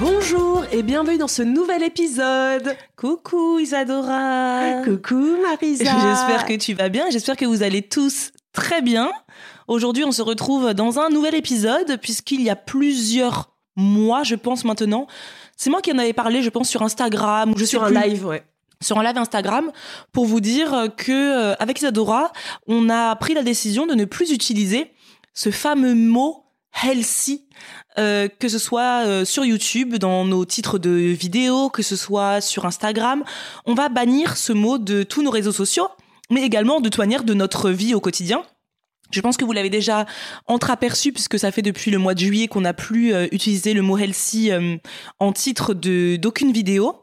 Bonjour et bienvenue dans ce nouvel épisode. Coucou Isadora. Coucou Marisa. J'espère que tu vas bien. J'espère que vous allez tous très bien. Aujourd'hui, on se retrouve dans un nouvel épisode puisqu'il y a plusieurs mois, je pense maintenant. C'est moi qui en avais parlé, je pense, sur Instagram ou je Sur un plus live, ouais. sur un live Instagram pour vous dire que euh, avec Isadora, on a pris la décision de ne plus utiliser ce fameux mot healthy, euh, que ce soit euh, sur YouTube, dans nos titres de vidéos, que ce soit sur Instagram. On va bannir ce mot de tous nos réseaux sociaux, mais également de toute manière de notre vie au quotidien. Je pense que vous l'avez déjà entreaperçu puisque ça fait depuis le mois de juillet qu'on n'a plus euh, utilisé le mot healthy euh, en titre de d'aucune vidéo,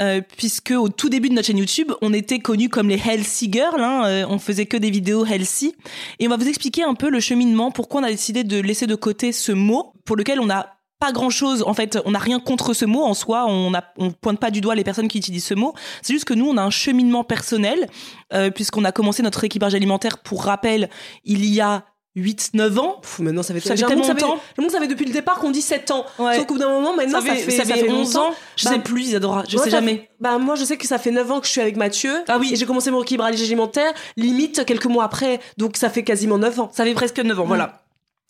euh, puisque au tout début de notre chaîne YouTube, on était connus comme les healthy girls, hein, on faisait que des vidéos healthy, et on va vous expliquer un peu le cheminement, pourquoi on a décidé de laisser de côté ce mot pour lequel on n'a pas grand chose, en fait, on n'a rien contre ce mot en soi, on a, on pointe pas du doigt les personnes qui utilisent ce mot, c'est juste que nous, on a un cheminement personnel, euh, puisqu'on a commencé notre équipage alimentaire, pour rappel, il y a 8-9 ans. Pff, maintenant, ça fait, Ça fait tellement longtemps. j'ai ça fait depuis le départ qu'on dit 7 ans. Ouais. Sauf qu'au bout d'un moment, maintenant, ça, fait, ça fait 11 longtemps. ans. Je Bah, sais plus, Isadora, je moi, sais jamais. bah, moi, je sais que ça fait 9 ans que je suis avec Mathieu. Ah oui. Et j'ai commencé mon équilibrage alimentaire, limite, quelques mois après. Donc, ça fait quasiment 9 ans. Ça fait presque 9 ans, voilà.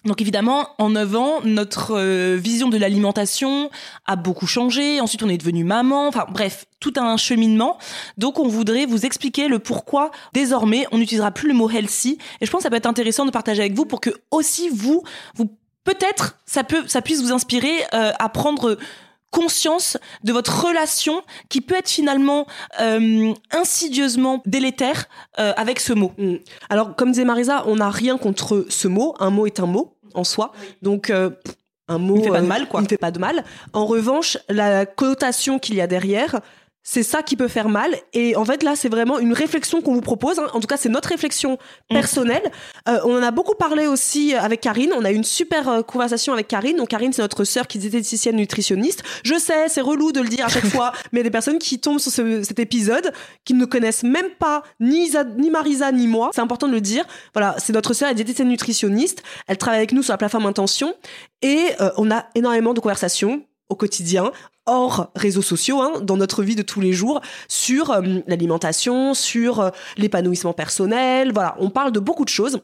Donc évidemment, en 9 ans, notre euh, vision de l'alimentation a beaucoup changé. Ensuite, on est devenu maman. Enfin bref, tout un cheminement. Donc on voudrait vous expliquer le pourquoi désormais on n'utilisera plus le mot healthy. Et je pense que ça peut être intéressant de partager avec vous pour que aussi vous, vous peut-être ça peut, ça puisse vous inspirer euh, à prendre conscience de votre relation qui peut être finalement euh, insidieusement délétère euh, avec ce mot. Mm. Alors, comme disait Marisa, on n'a rien contre ce mot. Un mot est un mot en soi. Donc, euh, un mot. Il ne fait pas de euh, mal, quoi. Il ne fait pas de mal. En revanche, la connotation qu'il y a derrière, c'est ça qui peut faire mal. Et en fait, là, c'est vraiment une réflexion qu'on vous propose. hein. En tout cas, c'est notre réflexion Mm. personnelle. Euh, on en a beaucoup parlé aussi avec Karine. On a eu une super euh, conversation avec Karine. Donc, Karine, c'est notre sœur qui est diététicienne nutritionniste. Je sais, c'est relou de le dire à chaque fois, mais il y a des personnes qui tombent sur ce- cet épisode, qui ne connaissent même pas ni, Isa- ni Marisa ni moi. C'est important de le dire. Voilà, c'est notre sœur, elle est diététicienne nutritionniste. Elle travaille avec nous sur la plateforme Intention. Et euh, on a énormément de conversations au quotidien, hors réseaux sociaux, hein, dans notre vie de tous les jours, sur euh, l'alimentation, sur euh, l'épanouissement personnel. Voilà, on parle de beaucoup de choses.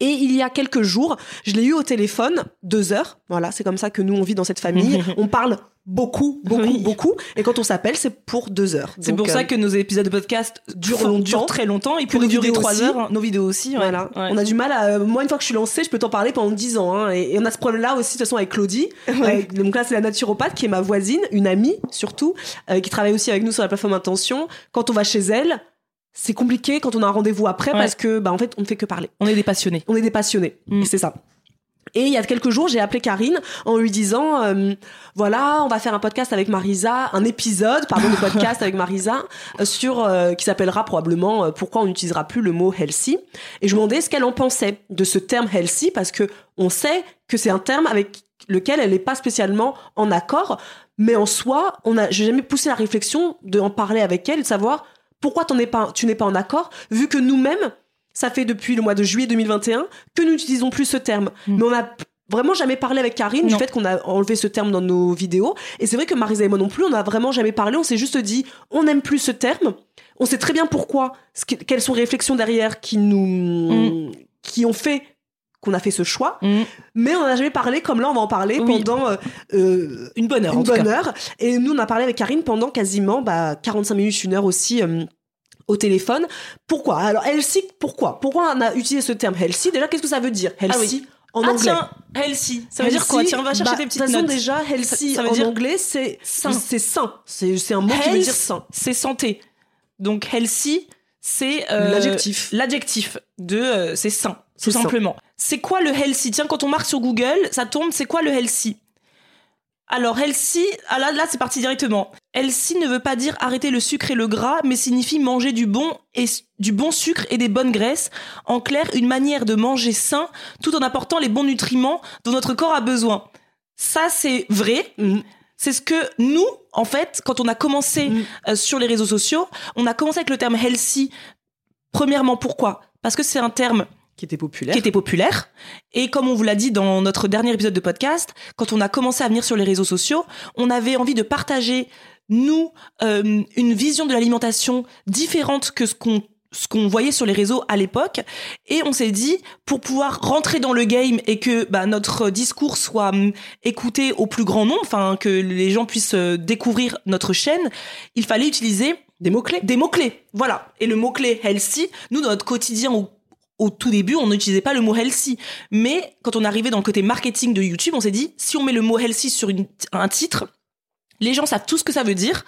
Et il y a quelques jours, je l'ai eu au téléphone, deux heures. Voilà, c'est comme ça que nous on vit dans cette famille. on parle beaucoup, beaucoup, Oui. beaucoup. Et quand on s'appelle, c'est pour deux heures. C'est pour ça euh, que nos épisodes de podcast durent font- longtemps. durent très longtemps. Ils nos durer trois aussi. heures. Nos vidéos aussi. ouais. Voilà. Ouais. On a du mal à. Moi, une fois que je suis lancée, je peux t'en parler pendant 10 ans. hein. et, et on a ce problème-là aussi, de toute façon, avec Claudie. Euh, donc là, c'est la naturopathe qui est ma voisine, une amie surtout, euh, qui travaille aussi avec nous sur la plateforme Intention. Quand on va chez elle, c'est compliqué quand on a un rendez-vous après parce que, bah, en fait, on ne fait que parler. On est des passionnés. On est des passionnés. Mm. Et c'est ça. Et il y a quelques jours, j'ai appelé Karine en lui disant, euh, voilà, on va faire un podcast avec Marisa, un épisode, pardon, de podcast avec Marisa euh, sur euh, qui s'appellera probablement euh, pourquoi on n'utilisera plus le mot healthy. Et je me demandais ce qu'elle en pensait de ce terme healthy parce que on sait que c'est un terme avec lequel elle n'est pas spécialement en accord. Mais en soi, on a, j'ai jamais poussé la réflexion de en parler avec elle, de savoir pourquoi pas, tu n'es pas en accord, vu que nous-mêmes, ça fait depuis le mois de juillet 2021 que nous n'utilisons plus ce terme. Mm. Mais on a vraiment jamais parlé avec Karine du fait qu'on a enlevé ce terme dans nos vidéos. Et c'est vrai que Marisa et moi non plus, on n'a vraiment jamais parlé. On s'est juste dit, on n'aime plus ce terme. On sait très bien pourquoi, quelles sont les réflexions derrière qui nous, Mm. qui ont fait qu'on a fait ce choix. Mm. Mais on n'a jamais parlé comme là, on va en parler Oui. pendant euh, euh, Une bonne heure, en une tout bonne cas. heure. Et nous, on a parlé avec Karine pendant quasiment bah, 45 minutes, une heure aussi. euh, au téléphone. Pourquoi? Alors, healthy, pourquoi? Pourquoi on a utilisé ce terme healthy Déjà, qu'est-ce que ça veut dire? Healthy en ah anglais. tiens, healthy. Ça veut dire quoi? Tiens, on va chercher bah, des De petites façon, notes. déjà, healthy Ça- ça veut en dire anglais, c'est sain. c'est sain. C'est un mot qui veut Health, dire sain. c'est santé. Donc healthy, c'est euh, L'adjectif. L'adjectif de euh, c'est sain, tout simplement. C'est quoi le healthy Tiens, quand on marque sur Google, ça tombe. C'est quoi le healthy Alors healthy, ah là, là c'est parti directement. Healthy ne veut pas dire arrêter le sucre et le gras, mais signifie manger du bon et du bon sucre et des bonnes graisses. En clair, une manière de manger sain, tout en apportant les bons nutriments dont notre corps a besoin. Ça, c'est vrai. Mm. C'est ce que nous, en fait, quand on a commencé Mm. euh, sur les réseaux sociaux, on a commencé avec le terme healthy. Premièrement, pourquoi? Parce que c'est un terme Qui était populaire. qui était populaire. Et comme on vous l'a dit dans notre dernier épisode de podcast, quand on a commencé à venir sur les réseaux sociaux, on avait envie de partager, nous, euh, une vision de l'alimentation différente que ce qu'on ce qu'on voyait sur les réseaux à l'époque et on s'est dit pour pouvoir rentrer dans le game et que bah, notre discours soit hum, écouté au plus grand nombre enfin que les gens puissent euh, découvrir notre chaîne il fallait utiliser Des mots-clés. des mots-clés. Voilà. Et le mot-clé healthy, nous, dans notre quotidien, au, au tout début, on n'utilisait pas le mot healthy. Mais quand on arrivait dans le côté marketing de YouTube, on s'est dit, si on met le mot healthy sur une- un titre, les gens savent tout ce que ça veut dire.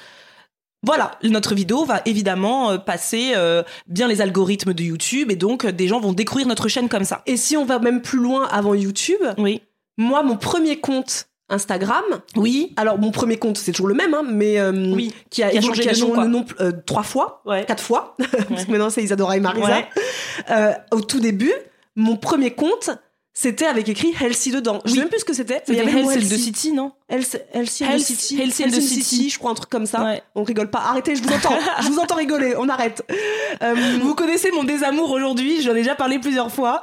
Voilà, notre vidéo va évidemment euh, passer euh, bien les algorithmes de YouTube et donc euh, des gens vont découvrir notre chaîne comme ça. Et si on va même plus loin avant YouTube, Oui. moi, mon premier compte Instagram, Oui. alors mon premier compte, c'est toujours le même, hein, mais euh, Oui. qui a, Qui a changé qui a de nom, changé de nom euh, trois fois, Ouais. quatre fois, parce que maintenant c'est Isadora et Marisa. Ouais. Euh, au tout début, mon premier compte, c'était avec écrit Healthy dedans. Je Oui. sais même plus ce que c'était. il y avait Healthy. City, non Health- Healthy Health- City. Healthy the City. je crois un truc comme ça. Ouais. On rigole pas. Arrêtez, je vous entends. je vous entends rigoler. On arrête. Euh, Vous connaissez mon désamour aujourd'hui, j'en ai déjà parlé plusieurs fois,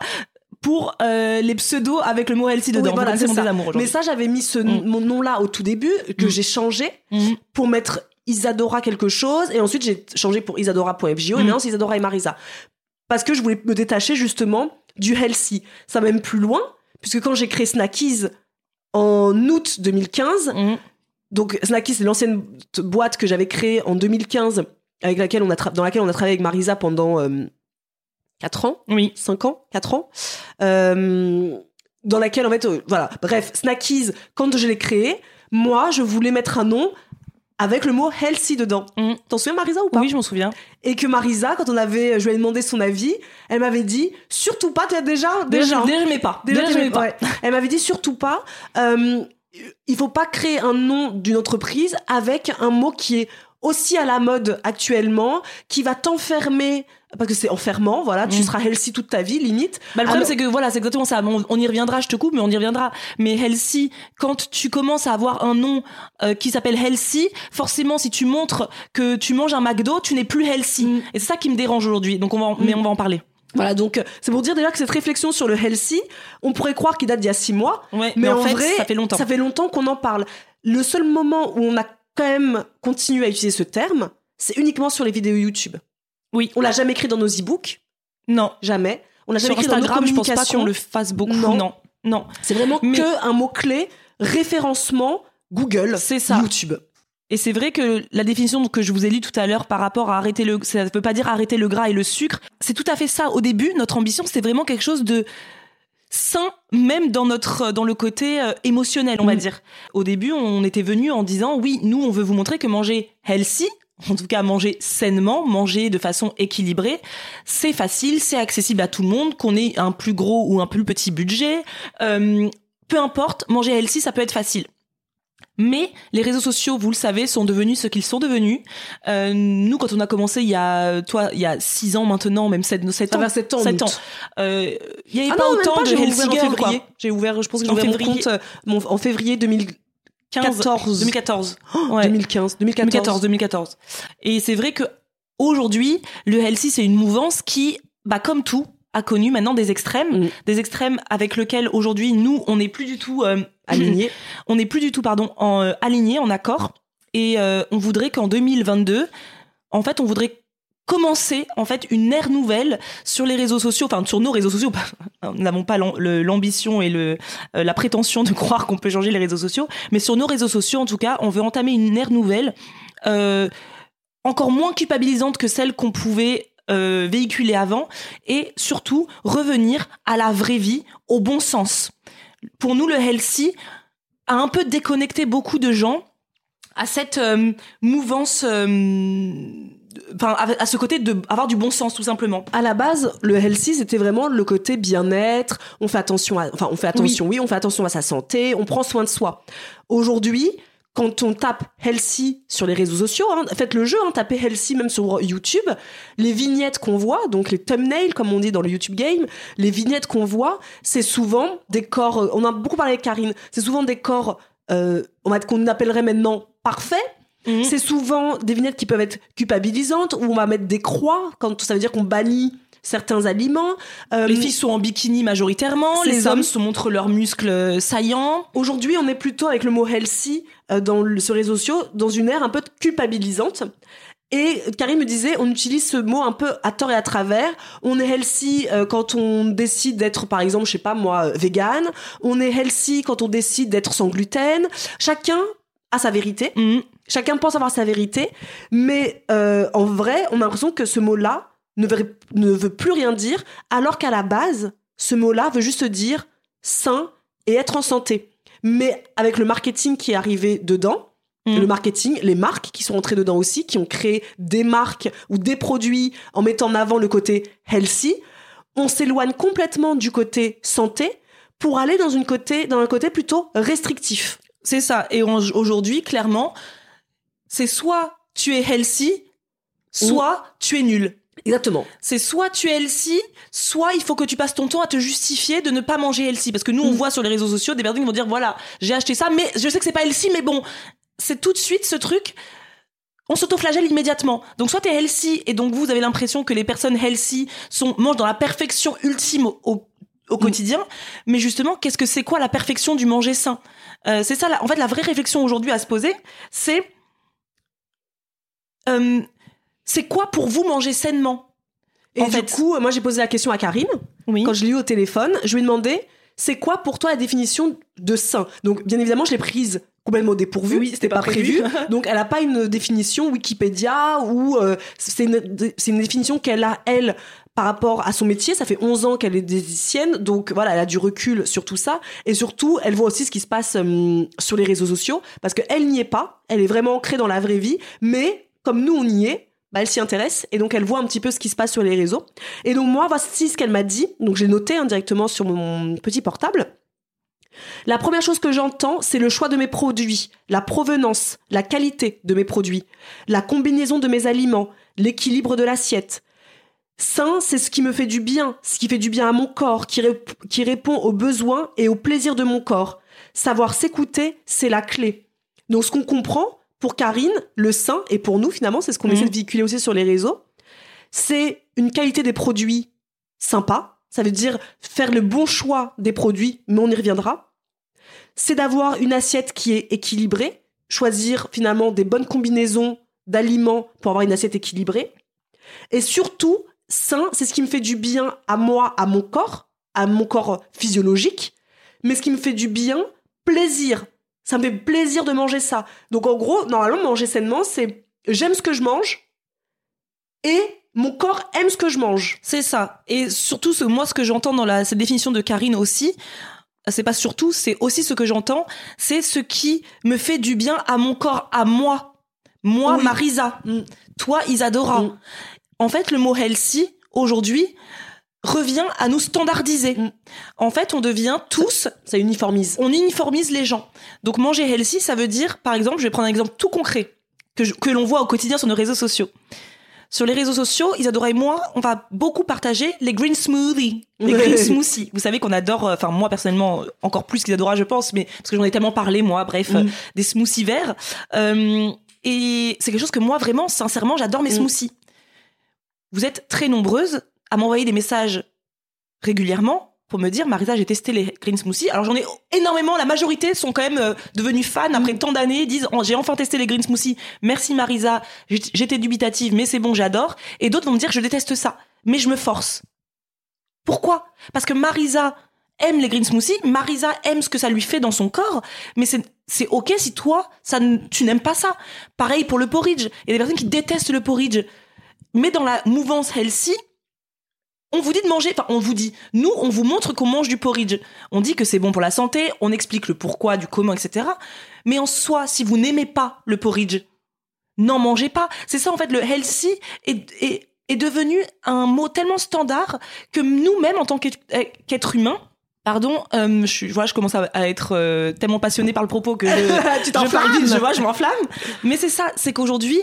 pour euh, les pseudos avec le mot healthy dedans. oui, voilà, c'est ça. Mais ça, j'avais mis ce Mm. mon nom-là au tout début, que Mm. j'ai changé Mhm. pour mettre Isadora quelque chose, et ensuite j'ai changé pour Isadora.fjo, et Mm. maintenant c'est Isadora et Marisa. Parce que je voulais me détacher justement du healthy. Ça va même plus loin, puisque quand j'ai créé Snackies en août 2015, Mhm. donc Snackies c'est l'ancienne boîte que j'avais créée en 2015, avec laquelle on a dans laquelle on a travaillé avec Marisa pendant 4 ans? Oui. 5 ans, 4 ans, euh, dans laquelle en fait, euh, voilà, bref, Snackies, quand je l'ai créé, moi, je voulais mettre un nom avec le mot healthy dedans. Mhm. T'en souviens Marisa ou pas? Oui, je m'en souviens. Et que Marisa, quand on avait, je lui ai demandé son avis, elle m'avait dit surtout pas, t'as déjà, déjà, hein. déjà, mets pas. Déjà, mets pas. ouais. Elle m'avait dit surtout pas. euh, il faut pas créer un nom d'une entreprise avec un mot qui est aussi à la mode actuellement, qui va t'enfermer parce que c'est enfermant, voilà, tu Mm. seras healthy toute ta vie, limite. Bah, le problème, c'est que voilà, c'est exactement ça. Bon, on y reviendra, je te coupe, mais on y reviendra. Mais healthy, quand tu commences à avoir un nom euh, qui s'appelle healthy, forcément, si tu montres que tu manges un McDo, tu n'es plus healthy. Mm. Et c'est ça qui me dérange aujourd'hui. Donc, on va, en- mais on va en parler. Voilà, donc euh, c'est pour dire déjà que cette réflexion sur le healthy, on pourrait croire qu'il date d'il y a six mois, Ouais, mais, mais, en, en, fait, vrai, ça fait longtemps. Ça fait longtemps qu'on en parle. Le seul moment où on a quand même continué à utiliser ce terme, c'est uniquement sur les vidéos YouTube. Oui. On l'a jamais écrit dans nos e-books, Non. jamais. On l'a jamais Sur écrit dans nos Instagram, je pense pas communications. qu'on le fasse beaucoup. Non. Non. Non. C'est vraiment Mais- que un mot clé référencement Google, C'est ça. YouTube. Et c'est vrai que la définition que je vous ai lue tout à l'heure par rapport à arrêter le, ça ne veut pas dire arrêter le gras et le sucre. C'est tout à fait ça. Au début, notre ambition, c'était vraiment quelque chose de sain, même dans notre, dans le côté euh, émotionnel, on va Mm. dire. Au début, on était venu en disant, oui, nous, on veut vous montrer que manger healthy, en tout cas manger sainement, manger de façon équilibrée, c'est facile, c'est accessible à tout le monde, qu'on ait un plus gros ou un plus petit budget, euh, peu importe, manger healthy, ça peut être facile. Mais les réseaux sociaux, vous le savez, sont devenus ce qu'ils sont devenus. Euh, nous, quand on a commencé il y a, toi, il y a six ans maintenant, même sept, sept Ça ans, va, sept ans, sept août. ans. Euh, il y avait Ah pas non, autant pas, de j'ai ouvert en février. quoi. J'ai ouvert, je pense que j'ai ouvert mon compte euh, mon- en février 2014. 2014. Ouais. 2015, 2014. 2014, 2014. Et c'est vrai que aujourd'hui, le healthy, c'est une mouvance qui, bah, comme tout, a connu maintenant des extrêmes, Mm. des extrêmes avec lesquels aujourd'hui nous, on n'est plus du tout euh, Aligné. on n'est plus du tout, pardon, en euh, aligné, en accord. Et euh, on voudrait qu'en 2022, en fait, on voudrait commencer en fait une ère nouvelle sur les réseaux sociaux, enfin sur nos réseaux sociaux. Nous n'avons pas l'ambition et euh, la prétention de croire qu'on peut changer les réseaux sociaux, mais sur nos réseaux sociaux, en tout cas, on veut entamer une ère nouvelle, euh, encore moins culpabilisante que celle qu'on pouvait euh, véhiculer avant, et surtout revenir à la vraie vie, au bon sens. Pour nous, le healthy a un peu déconnecté beaucoup de gens à cette mouvance, à, ce côté de avoir du bon sens tout simplement. À la base, le healthy, c'était vraiment le côté bien-être. On fait attention à, enfin, on fait attention, oui. on fait attention à sa santé, on prend soin de soi. Aujourd'hui, quand on tape healthy sur les réseaux sociaux, hein, faites le jeu, hein, tapez healthy même sur YouTube, les vignettes qu'on voit, donc les thumbnails comme on dit dans le YouTube game, les vignettes qu'on voit, c'est souvent des corps, euh, on a beaucoup parlé avec Karine, c'est souvent des corps euh, qu'on appellerait maintenant parfaits, Mhm. c'est souvent des vignettes qui peuvent être culpabilisantes, où on va mettre des croix, quand ça veut dire qu'on bannit certains aliments. Euh, Les filles sont en bikini majoritairement, les ça. hommes se montrent leurs muscles saillants. Aujourd'hui, on est plutôt avec le mot healthy euh, dans le, sur les réseaux sociaux, dans une ère un peu culpabilisante. Et Karine me disait, on utilise ce mot un peu à tort et à travers. On est healthy euh, quand on décide d'être, par exemple, je sais pas moi, euh, vegan. On est healthy quand on décide d'être sans gluten. Chacun a sa vérité. Mhm. Chacun pense avoir sa vérité. Mais euh, en vrai, on a l'impression que ce mot-là ne veut, ne veut plus rien dire, alors qu'à la base, ce mot-là veut juste dire sain et être en santé. Mais avec le marketing qui est arrivé dedans, Mm. le marketing, les marques qui sont entrées dedans aussi, qui ont créé des marques ou des produits en mettant en avant le côté healthy, on s'éloigne complètement du côté santé pour aller dans, une côté, dans un côté plutôt restrictif. C'est ça. Et aujourd'hui, clairement, c'est soit tu es healthy, soit tu es nul. Exactement. C'est soit tu es healthy, soit il faut que tu passes ton temps à te justifier de ne pas manger healthy. Parce que nous, on Mm. voit sur les réseaux sociaux des personnes qui vont dire voilà, j'ai acheté ça, mais je sais que c'est pas healthy, mais bon, c'est tout de suite ce truc. On s'autoflagelle immédiatement. Donc soit t'es healthy et donc vous avez l'impression que les personnes healthy sont mangent dans la perfection ultime au, au- au quotidien. Mais justement, qu'est-ce que c'est quoi la perfection du manger sain? Euh, C'est ça. la- en fait, la vraie réflexion aujourd'hui à se poser, c'est euh, c'est quoi pour vous manger sainement? Et En du fait. coup, moi j'ai posé la question à Karine. Oui. Quand je l'ai eu au téléphone, je lui ai demandé c'est quoi pour toi la définition de sain? Donc bien évidemment, je l'ai prise complètement dépourvue, Oui, c'était pas, prévu. Donc elle a pas une définition Wikipédia ou euh, c'est une, une définition qu'elle a elle par rapport à son métier, ça fait 11 ans qu'elle est diététicienne, donc voilà, elle a du recul sur tout ça, et surtout, elle voit aussi ce qui se passe hum, sur les réseaux sociaux, parce qu'elle n'y est pas, elle est vraiment ancrée dans la vraie vie, mais comme nous on y est, bah, elle s'y intéresse, et donc elle voit un petit peu ce qui se passe sur les réseaux. Et donc moi, voici ce qu'elle m'a dit, donc j'ai noté hein, directement sur mon petit portable. La première chose que j'entends, c'est le choix de mes produits, la provenance, la qualité de mes produits, la combinaison de mes aliments, l'équilibre de l'assiette. Sain, c'est ce qui me fait du bien, ce qui fait du bien à mon corps, qui, qui répond aux besoins et aux plaisirs de mon corps. Savoir s'écouter, c'est la clé. Donc ce qu'on comprend, pour Karine, le sain, et pour nous finalement, c'est ce qu'on Mhm. essaie de véhiculer aussi sur les réseaux, c'est une qualité des produits sympa. Ça veut dire faire le bon choix des produits, mais on y reviendra. C'est d'avoir une assiette qui est équilibrée, choisir finalement des bonnes combinaisons d'aliments pour avoir une assiette équilibrée. Et surtout, sain, c'est ce qui me fait du bien à moi, à mon corps, à mon corps physiologique, mais ce qui me fait du bien, plaisir. Ça me fait plaisir de manger ça. Donc en gros, normalement, manger sainement, c'est j'aime ce que je mange et mon corps aime ce que je mange. C'est ça. Et surtout, ce, moi, ce que j'entends dans la, cette définition de Karine aussi, c'est pas surtout, c'est aussi ce que j'entends, c'est ce qui me fait du bien à mon corps, à moi. Moi, Oui. Marisa. Mm. Toi, Isadora. Mm. En fait, le mot healthy, aujourd'hui, revient à nous standardiser. Mm. En fait, on devient tous, Ça uniformise. on uniformise les gens. Donc manger healthy, ça veut dire, par exemple, je vais prendre un exemple tout concret que, je- que l'on voit au quotidien sur nos réseaux sociaux. Sur les réseaux sociaux, Isadora et moi, on va beaucoup partager les green smoothies, les green smoothies. Vous savez qu'on adore, euh, enfin moi personnellement, encore plus qu'Isadora, je pense, mais parce que j'en ai tellement parlé, moi, bref, Mm. euh, des smoothies verts. Euh, et c'est quelque chose que moi, vraiment, sincèrement, j'adore mes Mm. smoothies. Vous êtes très nombreuses à m'envoyer des messages régulièrement pour me dire Marisa j'ai testé les green smoothies. Alors j'en ai énormément. La majorité sont quand même euh, devenus fans après tant d'années disent Oh, j'ai enfin testé les green smoothies. Merci Marisa. J'ét- j'étais dubitative mais c'est bon j'adore. Et d'autres vont me dire je déteste ça. Mais je me force. Pourquoi? Parce que Marisa aime les green smoothies Marisa aime ce que ça lui fait dans son corps mais c'est c'est ok si toi ça tu n'aimes pas ça. Pareil pour le porridge. Il y a des personnes qui détestent le porridge. Mais dans la mouvance healthy on vous dit de manger, enfin on vous dit, nous on vous montre qu'on mange du porridge. On dit que c'est bon pour la santé, on explique le pourquoi, du comment, etc. Mais en soi, si vous n'aimez pas le porridge, n'en mangez pas. C'est ça en fait, le healthy est, est, est devenu un mot tellement standard que nous-mêmes en tant qu'être humain, pardon, euh, je, commence à, à être euh, tellement passionnée par le propos que je, tu je parle je vois, je m'enflamme. Mais c'est ça, c'est qu'aujourd'hui,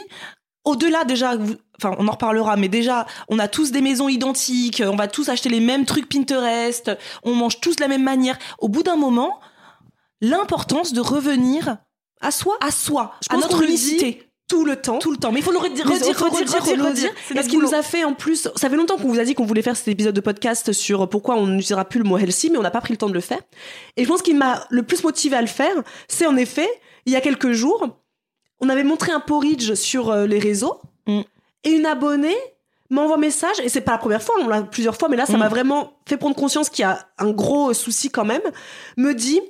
au-delà déjà, enfin on en reparlera, mais déjà on a tous des maisons identiques, on va tous acheter les mêmes trucs Pinterest, on mange tous de la même manière. Au bout d'un moment, l'importance de revenir À soi à soi, Je à pense notre unicité, tout le temps. tout le temps. Mais il faut le redire, redire, faut redire, redire, redire, faut redire. C'est qu'il nous a fait en plus. Ça fait longtemps qu'on vous a dit qu'on voulait faire cet épisode de podcast sur pourquoi on n'utilisera plus le mot healthy, mais on n'a pas pris le temps de le faire. Et je pense qu'il m'a le plus motivé à le faire, c'est en effet, il y a quelques jours, on avait montré un porridge sur euh, les réseaux Mm. et une abonnée m'envoie un message et c'est pas la première fois, on l'a plusieurs fois, mais là ça Mm. m'a vraiment fait prendre conscience qu'il y a un gros souci quand même. Me dit,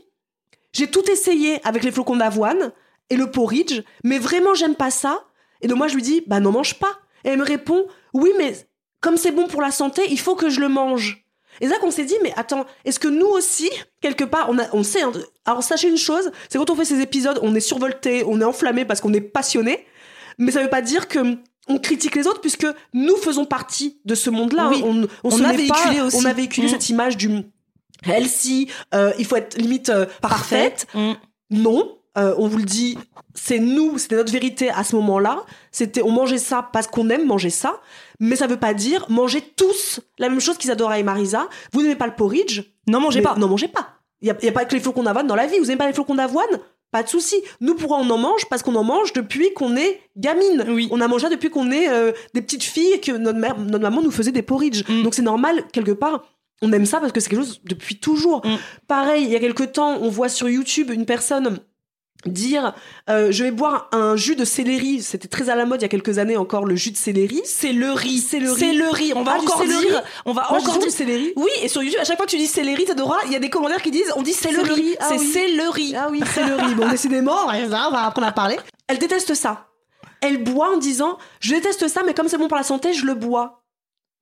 j'ai tout essayé avec les flocons d'avoine et le porridge, mais vraiment j'aime pas ça. Et donc moi je lui dis, bah n'en mange pas. Et elle me répond, oui mais comme c'est bon pour la santé, il faut que je le mange. Et c'est là qu'on s'est dit, mais attends, est-ce que nous aussi, quelque part, on, a, on sait, hein, alors sachez une chose, c'est quand on fait ces épisodes, on est survolté, on est enflammé parce qu'on est passionné, mais ça veut pas dire que on critique les autres puisque nous faisons partie de ce monde-là. Oui. hein. On, on, On se a met pas- véhiculé aussi. on a véhiculé Mm. cette image du healthy, euh, il faut être limite euh, parfaite. Mm. Non, euh, on vous le dit, c'est nous, c'était notre vérité à ce moment-là. C'était, on mangeait ça parce qu'on aime manger ça, mais ça veut pas dire manger tous la même chose qu'Isadora et Marisa. Vous n'aimez pas le porridge, N'en mangez mais pas. Non, mangez pas. Il y a, y a pas que les flocons d'avoine dans la vie. Vous n'aimez pas les flocons d'avoine? Pas de souci. Nous, pourquoi on en mange? Parce qu'on en mange depuis qu'on est gamine. Oui. On a mangé depuis qu'on est euh, des petites filles et que notre, mère, notre maman nous faisait des porridge. Mm. Donc c'est normal, quelque part. On aime ça parce que c'est quelque chose depuis toujours. Mm. Pareil, il y a quelque temps, on voit sur YouTube une personne dire euh, je vais boire un jus de céleri. C'était très à la mode il y a quelques années encore, le jus de céleri. C'est le riz. C'est le riz. C'est le riz. On va Ah, encore dire. On va encore dire. céleri. Oui, et sur YouTube, à chaque fois que tu dis céleri, Tadora, il y a des commentaires qui disent on dit c'est le riz. Ah C'est oui. c'est le riz. Ah oui, c'est le riz. Bon, décidément, on va apprendre à parler. Elle déteste ça. Elle boit en disant Je déteste ça, mais comme c'est bon pour la santé, je le bois.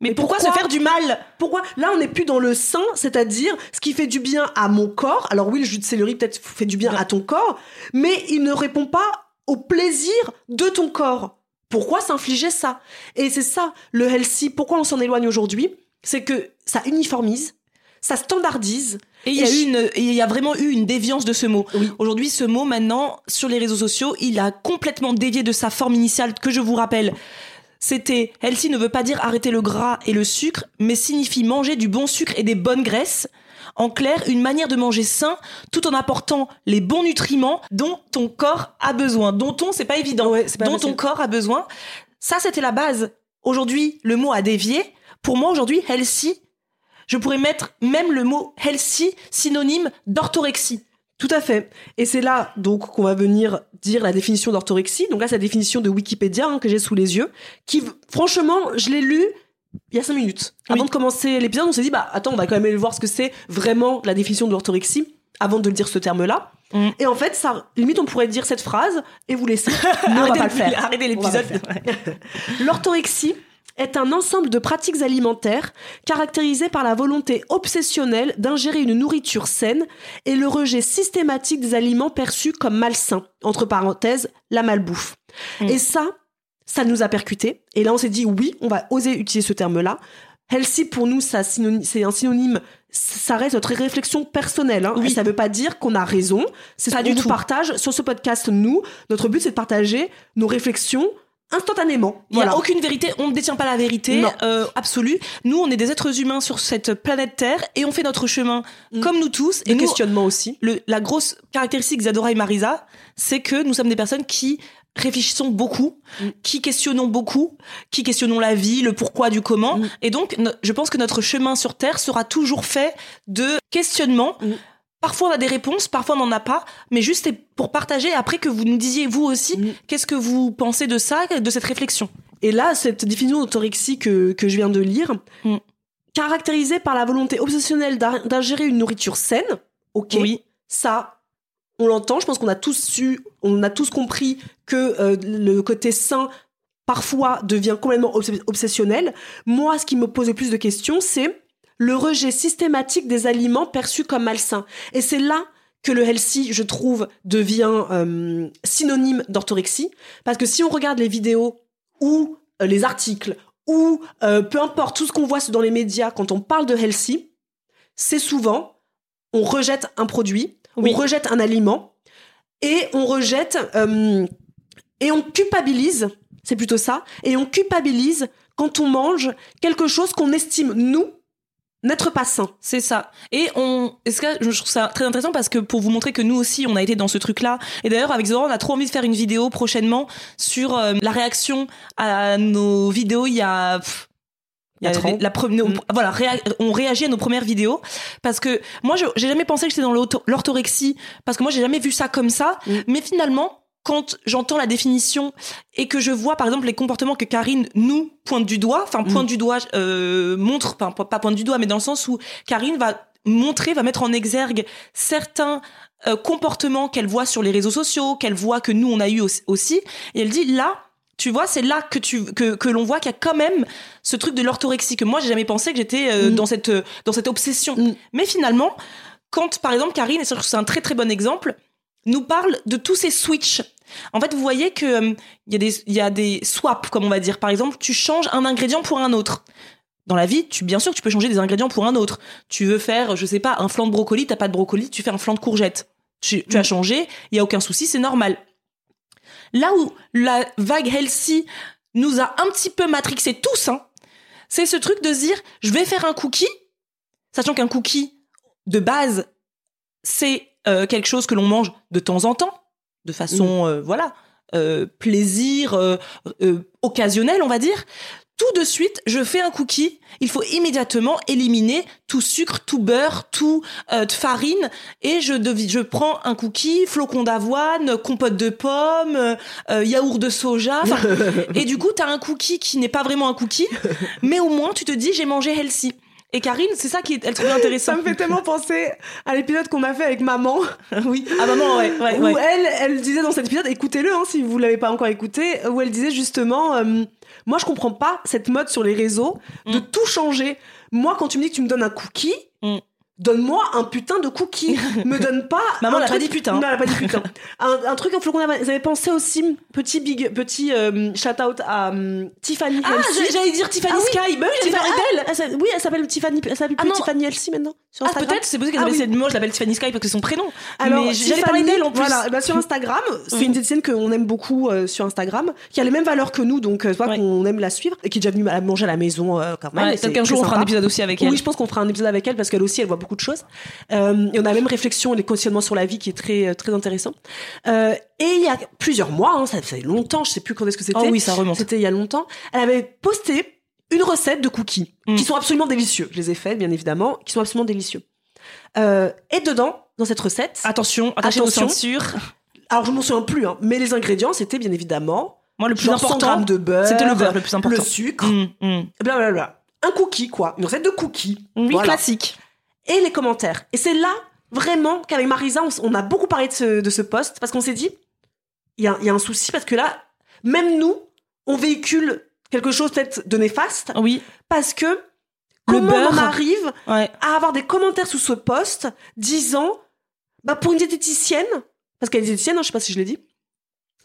Mais Mais pourquoi, pourquoi se faire du mal Pourquoi Là, on n'est plus dans le sain, c'est-à-dire ce qui fait du bien à mon corps. Alors oui, le jus de céleri peut-être fait du bien à ton corps, mais il ne répond pas au plaisir de ton corps. Pourquoi s'infliger ça? Et c'est ça, le healthy, pourquoi on s'en éloigne aujourd'hui? C'est que ça uniformise, ça standardise. Et il y a je- une, et y a vraiment eu une déviance de ce mot. Oui. Aujourd'hui, ce mot, maintenant, sur les réseaux sociaux, il a complètement dévié de sa forme initiale que je vous rappelle. C'était healthy ne veut pas dire arrêter le gras et le sucre, mais signifie manger du bon sucre et des bonnes graisses. En clair, une manière de manger sain tout en apportant les bons nutriments dont ton corps a besoin. Dont on, c'est pas évident, Ouais, c'est pas dont facile. ton corps a besoin. Ça, c'était la base. Aujourd'hui, le mot a dévié. Pour moi, aujourd'hui, healthy, je pourrais mettre même le mot healthy synonyme d'orthorexie. Tout à fait. Et c'est là donc qu'on va venir dire la définition d'orthorexie. Donc là, c'est la définition de Wikipédia hein, que j'ai sous les yeux, qui franchement, je l'ai lu il y a cinq minutes. Avant Oui. de commencer l'épisode, on s'est dit bah attends, on va quand même aller voir ce que c'est vraiment la définition de l'orthorexie avant de le dire ce terme-là. Mm. Et en fait, ça limite on pourrait dire cette phrase et vous laisser. Mais on va pas le faire. Arrêtez l'épisode. L'orthorexie est un ensemble de pratiques alimentaires caractérisées par la volonté obsessionnelle d'ingérer une nourriture saine et le rejet systématique des aliments perçus comme malsains, entre parenthèses, la malbouffe. Mm. Et ça, ça nous a percuté. Et là, on s'est dit, oui, on va oser utiliser ce terme-là. Healthy pour nous, ça c'est un synonyme. Ça reste notre réflexion personnelle. Hein. Oui. Et ça veut pas dire qu'on a raison. C'est qu'on du tout. partage sur ce podcast. Nous, notre but, c'est de partager nos réflexions instantanément. Il n'y Voilà. a aucune vérité, on ne détient pas la vérité euh, absolue. Nous, on est des êtres humains sur cette planète Terre et on fait notre chemin Mm. comme nous tous. Et nous, questionnements aussi. le- la grosse caractéristique d'Adora et Marisa, c'est que nous sommes des personnes qui réfléchissons beaucoup, Mm. qui questionnons beaucoup, qui questionnons la vie, le pourquoi du comment. Mm. Et donc, je pense que notre chemin sur Terre sera toujours fait de questionnements. Parfois on a des réponses, parfois on n'en a pas, mais juste pour partager après que vous nous disiez vous aussi Mm. qu'est-ce que vous pensez de ça, de cette réflexion? Et là, cette définition d'autorexie que, que je viens de lire, Mm. caractérisée par la volonté obsessionnelle d'in- d'ingérer une nourriture saine, ok, Oui. ça, on l'entend. Je pense qu'on a tous su, on a tous compris que euh, le côté sain parfois devient complètement obs- obsessionnel. Moi, ce qui me pose le plus de questions, c'est le rejet systématique des aliments perçus comme malsains. Et c'est là que le healthy, je trouve, devient euh, synonyme d'orthorexie. Parce que si on regarde les vidéos ou euh, les articles ou euh, peu importe tout ce qu'on voit dans les médias quand on parle de healthy, c'est souvent on rejette un produit, Oui. on rejette un aliment et on rejette et on culpabilise, c'est plutôt ça, et on culpabilise quand on mange quelque chose qu'on estime nous n'être pas sain. C'est ça. Et on, est-ce que je trouve ça très intéressant parce que pour vous montrer que nous aussi on a été dans ce truc-là. Et d'ailleurs avec Zora on a trop envie de faire une vidéo prochainement sur euh, la réaction à nos vidéos. Il y a, pff, Il y a les- 30. la première, Mm. voilà, réa- on réagit à nos premières vidéos parce que moi je- j'ai jamais pensé que j'étais dans l'orthorexie parce que moi j'ai jamais vu ça comme ça. Mm. Mais finalement quand j'entends la définition et que je vois par exemple les comportements que Karine nous pointe du doigt, enfin Mm. pointe du doigt, euh, montre, enfin pas pointe du doigt, mais dans le sens où Karine va montrer, va mettre en exergue certains euh, comportements qu'elle voit sur les réseaux sociaux, qu'elle voit que nous on a eu aussi- et elle dit là, tu vois, c'est là que tu que, que l'on voit qu'il y a quand même ce truc de l'orthorexie que moi j'ai jamais pensé que j'étais euh, Mm. dans cette dans cette obsession. Mm. Mais finalement, quand par exemple Karine, et ça je trouve que c'est un très très bon exemple, nous parle de tous ces switches. En fait, vous voyez que euh, il y a des il y a des swaps comme on va dire. Par exemple, tu changes un ingrédient pour un autre. Dans la vie, tu bien sûr tu peux changer des ingrédients pour un autre. Tu veux faire, je sais pas, un flan de brocoli, t'as pas de brocoli, tu fais un flan de courgette. Tu, tu as changé, il y a aucun souci, c'est normal. Là où la vague healthy nous a un petit peu matrixé tous, hein, c'est ce truc de se dire, je vais faire un cookie, sachant qu'un cookie de base, c'est euh, quelque chose que l'on mange de temps en temps, de façon, euh, voilà, euh, plaisir euh, euh, occasionnel, on va dire. Tout de suite, je fais un cookie. Il faut immédiatement éliminer tout sucre, tout beurre, tout euh, farine, et je je prends un cookie, flocon d'avoine, compote de pommes, euh, yaourt de soja. et du coup, t'as un cookie qui n'est pas vraiment un cookie, mais au moins tu te dis j'ai mangé healthy. Et Karine, c'est ça qui elle trouvait intéressant. Ça me fait tellement penser à l'épisode qu'on a fait avec maman. oui. Ah maman, ouais, ouais, où ouais. elle, elle disait dans cet épisode, écoutez-le hein, si vous l'avez pas encore écouté, où elle disait justement, euh, moi je comprends pas cette mode sur les réseaux de Mm. tout changer. Moi, quand tu me dis que tu me donnes un cookie, Mm. Donne-moi un putain de cookie. me donne pas. Maman, un elle a pas dit putain. Non, elle a pas dit putain. un, un truc en flocon d'avoine. Vous avez pensé aussi, petit big, petit euh, shout out à euh, Tiffany Ah, j'ai- j'allais dire Tiffany Ah oui. Sky. Bah oui, Tiffany- ah, elle oui, elle s'appelle Tiffany. Elle s'appelle Ah plus non. Tiffany Elsie maintenant sur Ah, Instagram. peut-être, c'est possible qu'elle Ah s'appelle oui. moi je l'appelle Tiffany Sky parce que c'est son prénom. Alors, parler Tiffany, d'elle en plus. Voilà, bah, sur Instagram, c'est Mm. une diététicienne qu'on aime beaucoup euh, sur Instagram, qui a les mêmes valeurs que nous, donc euh, tu vois Ouais. qu'on aime la suivre et qui est déjà venue manger à la maison euh, quand même. Peut-être qu'un jour on fera un épisode aussi avec elle. Oui, je pense qu'on fera un épisode avec elle parce qu'elle aussi, elle voit beaucoup de choses. Euh, et on a la même réflexion et les questionnements sur la vie qui est très euh, très intéressant. Euh, et il y a plusieurs mois, hein, ça fait longtemps, je sais plus quand est-ce que c'était. Oh oui, ça remonte. C'était il y a longtemps. Elle avait posté une recette de cookies Mm. qui sont absolument délicieux. Je les ai faits, bien évidemment, qui sont absolument délicieux. Euh, et dedans, dans cette recette, Attention, Attention. ceintures. alors je m'en souviens plus, hein, mais les ingrédients, c'était bien évidemment Moi, le plus genre 100 important, grammes de beurre, c'était le beurre le plus important. le sucre, Mm, mm. blablabla. Un cookie, quoi. Une recette de cookies. Oui, Voilà. classique. Et les commentaires. Et c'est là, vraiment, qu'avec Marisa, on, a beaucoup parlé de ce, de ce post, parce qu'on s'est dit, il y a, il y a un souci, parce que là, même nous, on véhicule quelque chose peut-être de néfaste, Oui, parce que comment beurre. on arrive ouais. à avoir des commentaires sous ce post disant, bah pour une diététicienne, parce qu'elle est diététicienne, hein, je sais pas si je l'ai dit,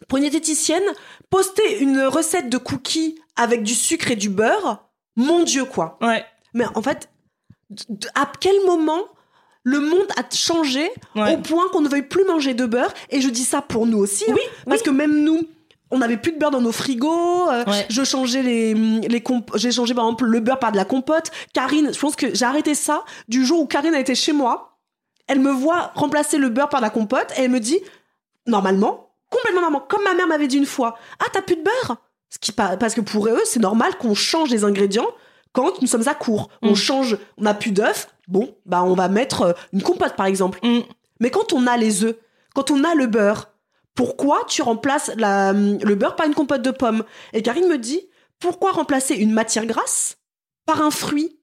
pour une diététicienne, poster une recette de cookies avec du sucre et du beurre, mon dieu quoi. Ouais. Mais en fait, à quel moment le monde a changé Ouais. au point qu'on ne veuille plus manger de beurre Et je dis ça pour nous aussi. hein, parce que même nous, on n'avait plus de beurre dans nos frigos. euh, Ouais. Je changeais les, les comp- j'ai changé par exemple le beurre par de la compote. Karine, je pense que j'ai arrêté ça du jour où Karine a été chez moi. Elle me voit remplacer le beurre par de la compote et elle me dit, normalement, complètement normalement, comme ma mère m'avait dit une fois, ah t'as plus de beurre? Ce qui pa- parce que pour eux, c'est normal qu'on change les ingrédients quand nous sommes à court. On Mm. change, on n'a plus d'œufs, bon, bah on va mettre euh, une compote par exemple. Mm. Mais quand on a les œufs, quand on a le beurre, pourquoi tu remplaces la- le beurre par une compote de pommes Et Karine me dit, pourquoi remplacer une matière grasse par un fruit?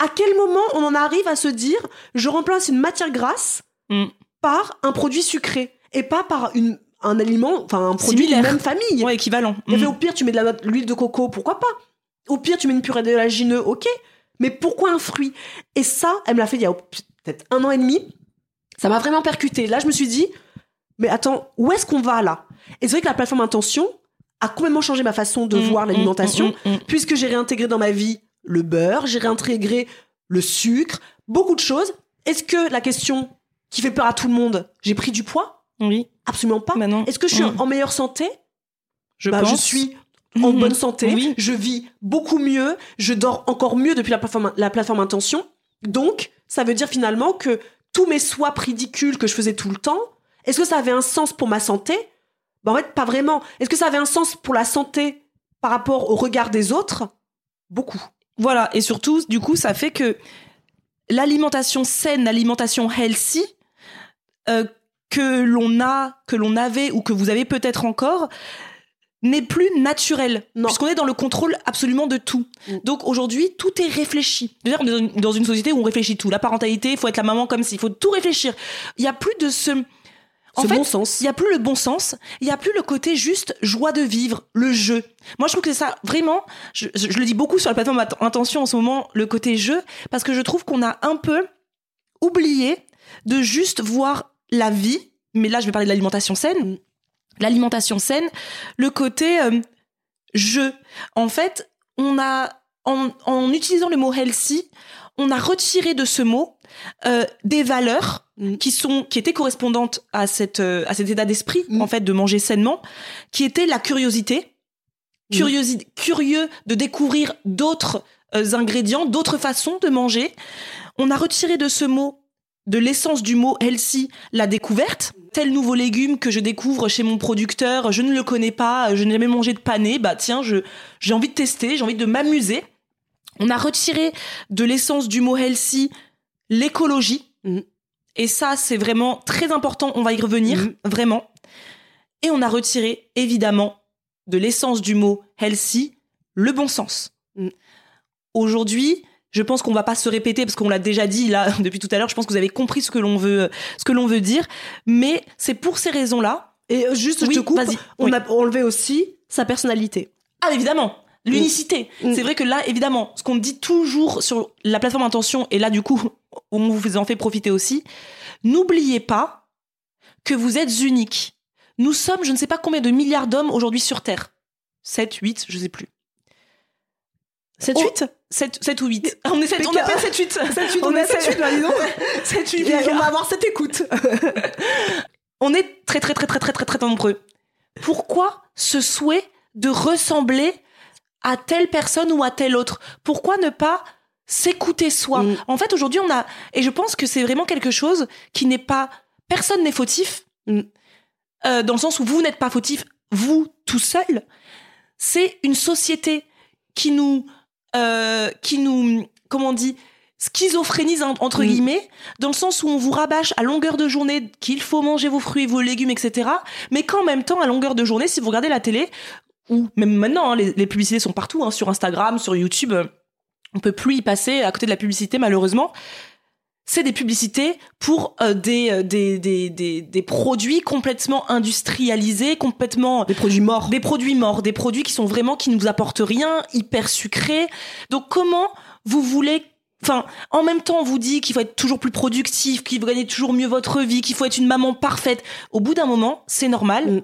À quel moment on en arrive à se dire, je remplace une matière grasse Mm. par un produit sucré et pas par une, un aliment, enfin un produit de Similaire. même famille? Ouais, équivalent. Mm. au pire, tu mets la- de l'huile de coco, pourquoi pas? Au pire, tu mets une purée d'élagineux, ok. Mais pourquoi un fruit? Et ça, elle me l'a fait il y a peut-être un an et demi. Ça m'a vraiment percuté. Là, je me suis dit, mais attends, où est-ce qu'on va là? Et c'est vrai que la plateforme Intention a complètement changé ma façon de Mm, voir mm, l'alimentation, mm, puisque j'ai réintégré dans ma vie le beurre, j'ai réintégré le sucre, beaucoup de choses. Est-ce que la question qui fait peur à tout le monde, j'ai pris du poids? Oui, Absolument pas. bah. Est-ce que je suis en meilleure santé? Je bah, pense. je suis en Mhm. bonne santé, Oui. je vis beaucoup mieux, je dors encore mieux depuis la plateforme, la plateforme Intention. Donc, ça veut dire finalement que tous mes swaps ridicules que je faisais tout le temps, est-ce que ça avait un sens pour ma santé? Bah, En fait, pas vraiment. Est-ce que ça avait un sens pour la santé par rapport au regard des autres? Beaucoup. Voilà, et surtout, du coup, ça fait que l'alimentation saine, l'alimentation healthy, euh, que l'on a, que l'on avait ou que vous avez peut-être encore, n'est plus naturelle. Non. Puisqu'on est dans le contrôle absolument de tout. Mm. Donc aujourd'hui, tout est réfléchi. D'ailleurs, on est dans une- société où on réfléchit tout. La parentalité, il faut être la maman comme s'il faut tout réfléchir. Il y a plus de ce... En Ce fait, bon sens. il y a plus le bon sens, il y a plus le côté juste joie de vivre, le jeu. Moi, je trouve que c'est ça, vraiment, je, je- je le dis beaucoup sur la plateforme At- Intention en ce moment, le côté jeu, parce que je trouve qu'on a un peu oublié de juste voir la vie, mais là, je vais parler de l'alimentation saine, l'alimentation saine, le côté euh, jeu. En fait, on a, en, en utilisant le mot healthy, on a retiré de ce mot euh, des valeurs Mm. qui sont qui étaient correspondantes à cette euh, à cet état d'esprit Mm. en fait de manger sainement qui était la curiosité Mm. curieux de découvrir d'autres euh, ingrédients d'autres façons de manger on a retiré de ce mot de l'essence du mot healthy la découverte tel nouveau légume que je découvre chez mon producteur je ne le connais pas je n'ai jamais mangé de pané bah tiens j'ai envie de tester j'ai envie de m'amuser on a retiré de l'essence du mot healthy l'écologie. Et ça, c'est vraiment très important. On va y revenir, Mhm. vraiment. Et on a retiré, évidemment, de l'essence du mot healthy, le bon sens. Mhm. Aujourd'hui, je pense qu'on va pas se répéter parce qu'on l'a déjà dit là depuis tout à l'heure. Je pense que vous avez compris ce que l'on veut, ce que l'on veut dire. Mais c'est pour ces raisons-là. Et euh, juste, Oui, je te coupe, on Oui. a enlevé aussi sa personnalité. Ah, évidemment. L'unicité. Mm. C'est vrai que là, évidemment, ce qu'on dit toujours sur la plateforme Intention, et là, du coup, on vous en fait profiter aussi, n'oubliez pas que vous êtes unique. Nous sommes, je ne sais pas combien de milliards d'hommes aujourd'hui sur Terre. 7, 8, je sais plus. 7 Oh, 8 7, 7 ou 8. On est 7, on appelle 7, 8. 7 8 On on est est 7 8 bah, dis donc. 7, 8 Et on va avoir cette écoute. On est très, très, très, très, très, très, très nombreux. Pourquoi ce souhait de ressembler à telle personne ou à telle autre? Pourquoi ne pas s'écouter soi? Mm. En fait, aujourd'hui, on a, et je pense que c'est vraiment quelque chose qui n'est pas, personne n'est fautif, Mm. euh, dans le sens où vous n'êtes pas fautif, vous tout seul. C'est une société qui nous, euh, qui nous, comment on dit, schizophrénise en- entre Mm. guillemets, dans le sens où on vous rabâche à longueur de journée qu'il faut manger vos fruits, vos légumes, etc. Mais qu'en même temps, à longueur de journée, si vous regardez la télé, ou même maintenant, hein, les, les publicités sont partout, hein, sur Instagram, sur YouTube, euh, on peut plus y passer à côté de la publicité malheureusement. C'est des publicités pour euh, des, euh, des, des, des, des produits complètement industrialisés, complètement Des produits morts. des produits morts, des produits qui sont vraiment qui nous apportent rien, hyper sucrés. Donc comment vous voulez Enfin, en même temps, on vous dit qu'il faut être toujours plus productif, qu'il faut gagner toujours mieux votre vie, qu'il faut être une maman parfaite. Au bout d'un moment, c'est normal Mm.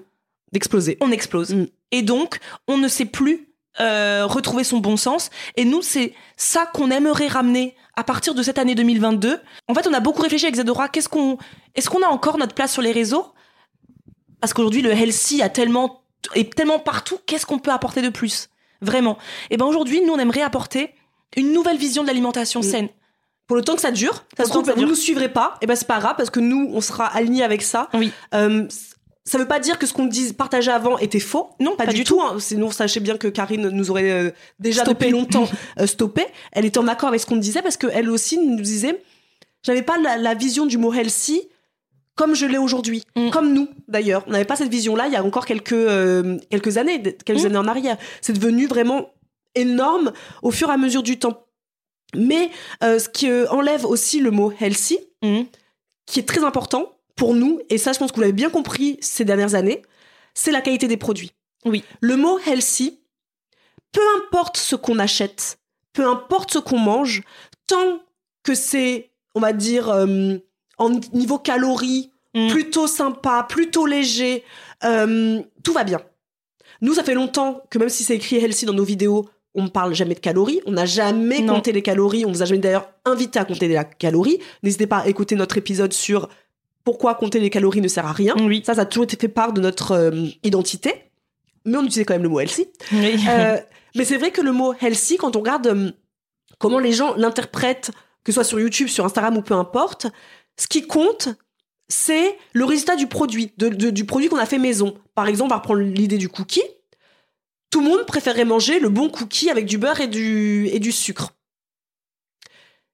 d'exploser. On explose. Mm. Et donc, on ne sait plus euh, retrouver son bon sens. Et nous, c'est ça qu'on aimerait ramener à partir de cette année 2022. En fait, on a beaucoup réfléchi avec Zadora. Qu'est-ce qu'on, est-ce qu'on a encore notre place sur les réseaux? Parce qu'aujourd'hui, le healthy a tellement est tellement partout. Qu'est-ce qu'on peut apporter de plus? Vraiment. Et ben aujourd'hui, nous, on aimerait apporter une nouvelle vision de l'alimentation saine. Pour le temps que ça dure, ça se trouve, vous dure. nous suivrez pas, et ben c'est pas grave parce que nous, on sera alignés avec ça. Oui. Euh, ça veut pas dire que ce qu'on partageait avant était faux. Non, pas, du, tout. hein. Sinon, sachez bien que Karine nous aurait euh, déjà Stoppé. depuis longtemps euh, stoppé. Elle était en accord avec ce qu'on disait parce qu'elle aussi nous disait, j'avais pas la, la vision du mot healthy comme je l'ai aujourd'hui, Mm. comme nous d'ailleurs. On n'avait pas cette vision-là il y a encore quelques euh, quelques années, quelques Mm. années en arrière. C'est devenu vraiment énorme au fur et à mesure du temps. Mais euh, ce qui enlève aussi le mot healthy, Mhm. qui est très important pour nous, et ça je pense que vous l'avez bien compris ces dernières années, c'est la qualité des produits. Oui. Le mot healthy, peu importe ce qu'on achète, peu importe ce qu'on mange, tant que c'est, on va dire, euh, en niveau calories, Mm. plutôt sympa, plutôt léger, euh, tout va bien. Nous, ça fait longtemps que même si c'est écrit healthy dans nos vidéos, on ne parle jamais de calories. On n'a jamais Non. compté les calories. On vous a jamais d'ailleurs invité à compter les calories. N'hésitez pas à écouter notre épisode sur pourquoi compter les calories ne sert à rien. Oui. Ça, ça a toujours été fait part de notre euh, identité. Mais on utilisait quand même le mot healthy. Oui. Euh, mais c'est vrai que le mot healthy, quand on regarde euh, comment les gens l'interprètent, que ce soit sur YouTube, sur Instagram ou peu importe, ce qui compte, c'est le résultat du produit, de- de- du produit qu'on a fait maison. Par exemple, on va reprendre l'idée du cookie. Tout le monde préférait manger le bon cookie avec du beurre et du, et du sucre.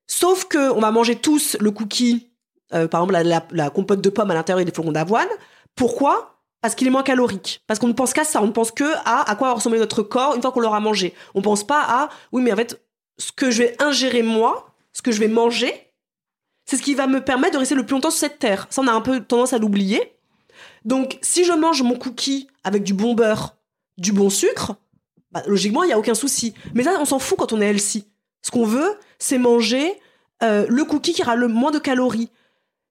Sauf que on va manger tous le cookie, euh, par exemple la, compote de pommes à l'intérieur des flocons d'avoine. Pourquoi? Parce qu'il est moins calorique. Parce qu'on ne pense qu'à ça. On ne pense que à à quoi va ressembler notre corps une fois qu'on l'aura mangé. On ne pense pas à oui, mais en fait, ce que je vais ingérer moi, ce que je vais manger, c'est ce qui va me permettre de rester le plus longtemps sur cette terre. Ça, on a un peu tendance à l'oublier. Donc, si je mange mon cookie avec du bon beurre, du bon sucre, bah, logiquement, il n'y a aucun souci. Mais ça, on s'en fout quand on est healthy. Ce qu'on veut, c'est manger euh, le cookie qui aura le moins de calories.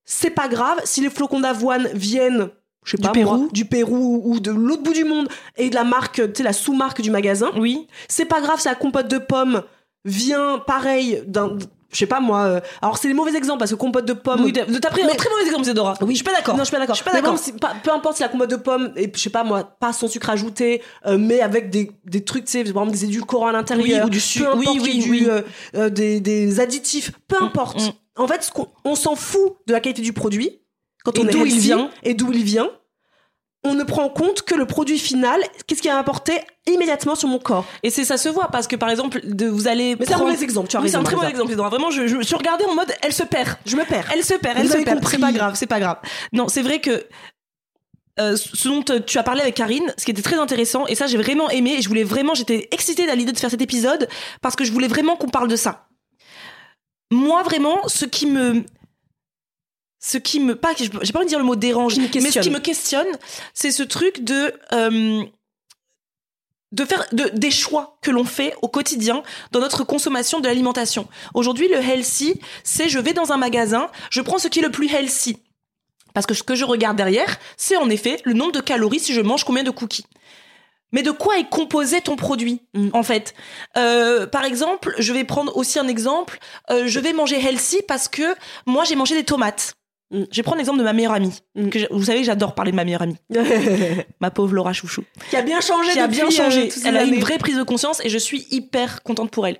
C'est pas grave si les flocons d'avoine viennent, je sais Du pas Pérou. moi, du Pérou ou de l'autre bout du monde et de la marque, tu sais, la sous-marque du magasin. Oui. C'est pas grave si la compote de pommes vient pareil d'un. Je sais pas moi. euh, alors, c'est des mauvais exemples parce que compote de pommes. Oui, t'as pris un très mauvais exemple, Zedora. Oui, je suis pas d'accord. Non, je suis pas d'accord. Je suis pas d'accord. peu importe si la compote de pommes est, je sais pas moi, pas sans sucre ajouté, euh, mais avec des, des trucs, tu sais, par exemple des édulcorants à l'intérieur. Oui, ou du sucre. Oui, du, euh, des, des additifs. Peu importe. mm. En fait, on s'en fout de la qualité du produit quand Et on est d'où il vient. et d'où il vient. On ne prend en compte que le produit final, qu'est-ce qu'il va apporter immédiatement sur mon corps. Et c'est ça se voit parce que par exemple, de, vous allez. Mais c'est un prendre- mauvais exemple, tu as Oui, c'est un très Marisa. exemple. Vraiment, je, je suis regardée en mode, elle se perd. Je me perds. Elle se perd, elle Vous se perd. C'est pas grave, c'est pas grave. Non, c'est vrai que euh, ce dont tu as parlé avec Karine, ce qui était très intéressant, et ça j'ai vraiment aimé, et je voulais vraiment, j'étais excitée à l'idée de faire cet épisode parce que je voulais vraiment qu'on parle de ça. Moi vraiment, ce qui me, ce qui me, pas, j'ai pas envie de dire le mot dérange, mais ce qui me questionne, c'est ce truc de euh, de faire de, des choix que l'on fait au quotidien dans notre consommation de l'alimentation. Aujourd'hui, le healthy, c'est je vais dans un magasin, je prends ce qui est le plus healthy. Parce que ce que je regarde derrière, c'est en effet le nombre de calories si je mange combien de cookies. Mais de quoi est composé ton produit, Mm. en fait? Euh, Par exemple, je vais prendre aussi un exemple. euh, je vais manger healthy parce que moi j'ai mangé des tomates. Mm. Je vais prendre l'exemple de ma meilleure amie. Mm. Que vous savez, j'adore parler de ma meilleure amie, ma pauvre Laura Chouchou qui a bien changé qui a bien changé. euh, ces elle a une vraie prise de conscience et je suis hyper contente pour elle.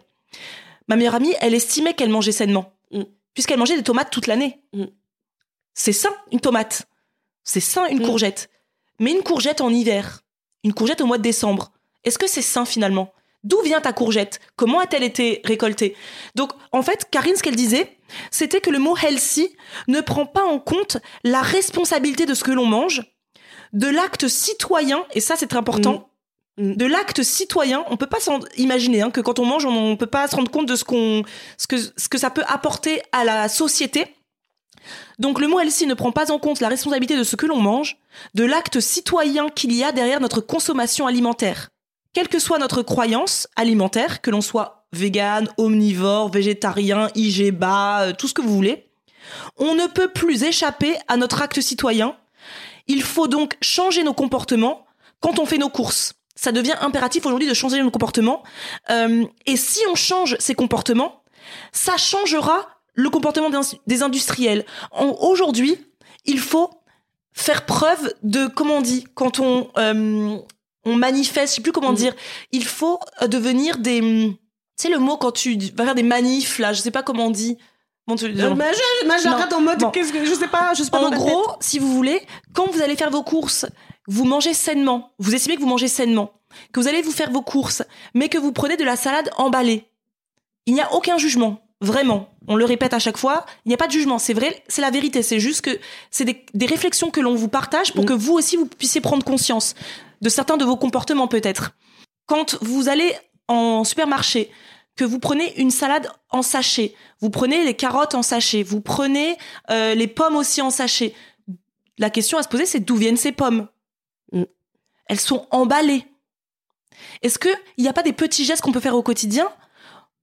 Ma meilleure amie, elle estimait qu'elle mangeait sainement, puisqu'elle mangeait des tomates toute l'année. C'est sain, une tomate. C'est sain, une courgette. Mais une courgette en hiver, une courgette au mois de décembre, est-ce que c'est sain finalement? D'où vient ta courgette? Comment a-t-elle été récoltée? Donc, en fait, Karine, ce qu'elle disait, c'était que le mot healthy ne prend pas en compte la responsabilité de ce que l'on mange, de l'acte citoyen, et ça c'est très important, Mm. de l'acte citoyen. On peut pas s'en imaginer hein, que quand on mange, on, on peut pas se rendre compte de ce qu'on, ce que, ce que ça peut apporter à la société. Donc le mot healthy ne prend pas en compte la responsabilité de ce que l'on mange, de l'acte citoyen qu'il y a derrière notre consommation alimentaire. Quelle que soit notre croyance alimentaire, que l'on soit vegan, omnivore, végétarien, IG bas, euh, tout ce que vous voulez, on ne peut plus échapper à notre acte citoyen. Il faut donc changer nos comportements quand on fait nos courses. ça devient impératif aujourd'hui de changer nos comportements. Euh, et si on change ces comportements, ça changera le comportement des- industriels. Aujourd'hui, il faut faire preuve de comment on dit quand on euh, on manifeste, je sais plus comment Mhm. dire. Il faut euh, devenir des hum, tu sais le mot quand tu vas faire des manifs là, je sais pas comment on dit. Bon, tu- Euh, mais je- mais en mode, Bon. qu'est-ce que, je sais pas, je sais pas en gros, tête. si vous voulez, quand vous allez faire vos courses, vous mangez sainement. Vous estimez que vous mangez sainement, que vous allez vous faire vos courses, mais que vous prenez de la salade emballée. Il n'y a aucun jugement, vraiment. On le répète à chaque fois, il n'y a pas de jugement. C'est vrai, c'est la vérité. C'est juste que c'est des, des réflexions que l'on vous partage pour Mm. que vous aussi vous puissiez prendre conscience de certains de vos comportements peut-être. Quand vous allez en supermarché, que vous prenez une salade en sachet, vous prenez les carottes en sachet, vous prenez euh, les pommes aussi en sachet. La question à se poser, c'est d'où viennent ces pommes? Mm. Elles sont emballées. Est-ce qu'il n'y a pas des petits gestes qu'on peut faire au quotidien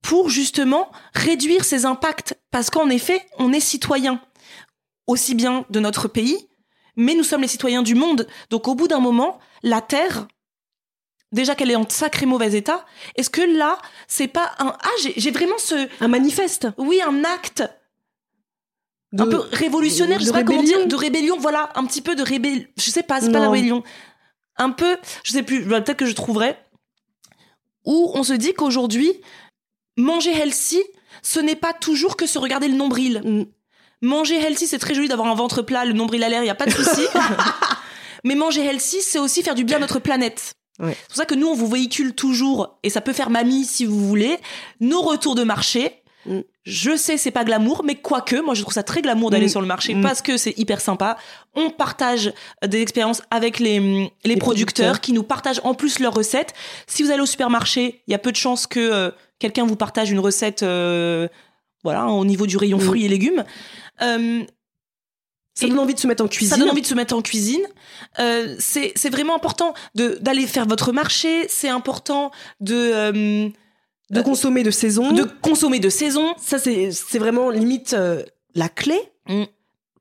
pour justement réduire ces impacts Parce qu'en effet, on est citoyen, aussi bien de notre pays, mais nous sommes les citoyens du monde. Donc au bout d'un moment, la Terre, déjà qu'elle est en sacré mauvais état, est-ce que là, c'est pas un... Ah, j'ai vraiment ce... Un manifeste. Oui, un acte De- un peu révolutionnaire, de je sais pas comment rébellion. dire, de rébellion, voilà, un petit peu de rébellion. Je sais pas, c'est pas la rébellion. Un peu, je sais plus, bah, peut-être que je trouverai. Où on se dit qu'aujourd'hui, manger healthy, ce n'est pas toujours que se regarder le nombril. Mm. Manger healthy, c'est très joli d'avoir un ventre plat, le nombril à l'air, il y a pas de souci. Mais manger healthy, c'est aussi faire du bien à notre planète. Ouais. C'est pour ça que nous, on vous véhicule toujours, et ça peut faire mamie si vous voulez, nos retours de marché. Mm. Je sais, c'est pas glamour, mais quoique, moi je trouve ça très glamour d'aller Mm. sur le marché Mm. parce que c'est hyper sympa. On partage des expériences avec les, les, Les producteurs, producteurs. qui nous partagent en plus leurs recettes. Si vous allez au supermarché, il y a peu de chances que euh, quelqu'un vous partage une recette, euh, voilà, au niveau du rayon Mm. fruits et légumes. Euh, Ça Et- donne envie de se mettre en cuisine. ça donne envie de se mettre en cuisine. Euh, c'est vraiment important d'aller faire votre marché. C'est important de de consommer de saison. de consommer de saison. Ça, c'est c'est vraiment limite la clé. Mm.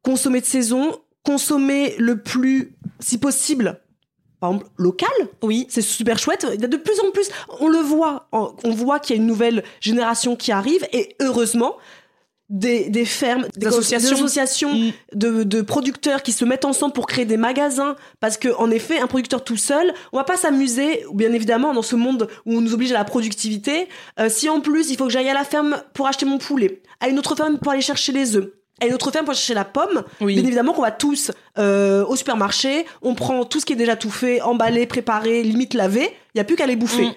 Consommer de saison, consommer le plus, si possible, par exemple, local. Oui. C'est super chouette. Il y a de plus en plus, on le voit, on voit qu'il y a une nouvelle génération qui arrive et heureusement, des, des fermes, des associations. des associations Mm. de, de producteurs qui se mettent ensemble pour créer des magasins parce que en effet un producteur tout seul on va pas s'amuser bien évidemment dans ce monde où on nous oblige à la productivité euh, si en plus il faut que j'aille à la ferme pour acheter mon poulet à une autre ferme pour aller chercher les œufs une autre ferme pour chercher la pomme Oui. bien évidemment qu'on va tous euh, au supermarché on prend tout ce qui est déjà tout fait emballé préparé limite lavé il y a plus qu'à les bouffer Mm.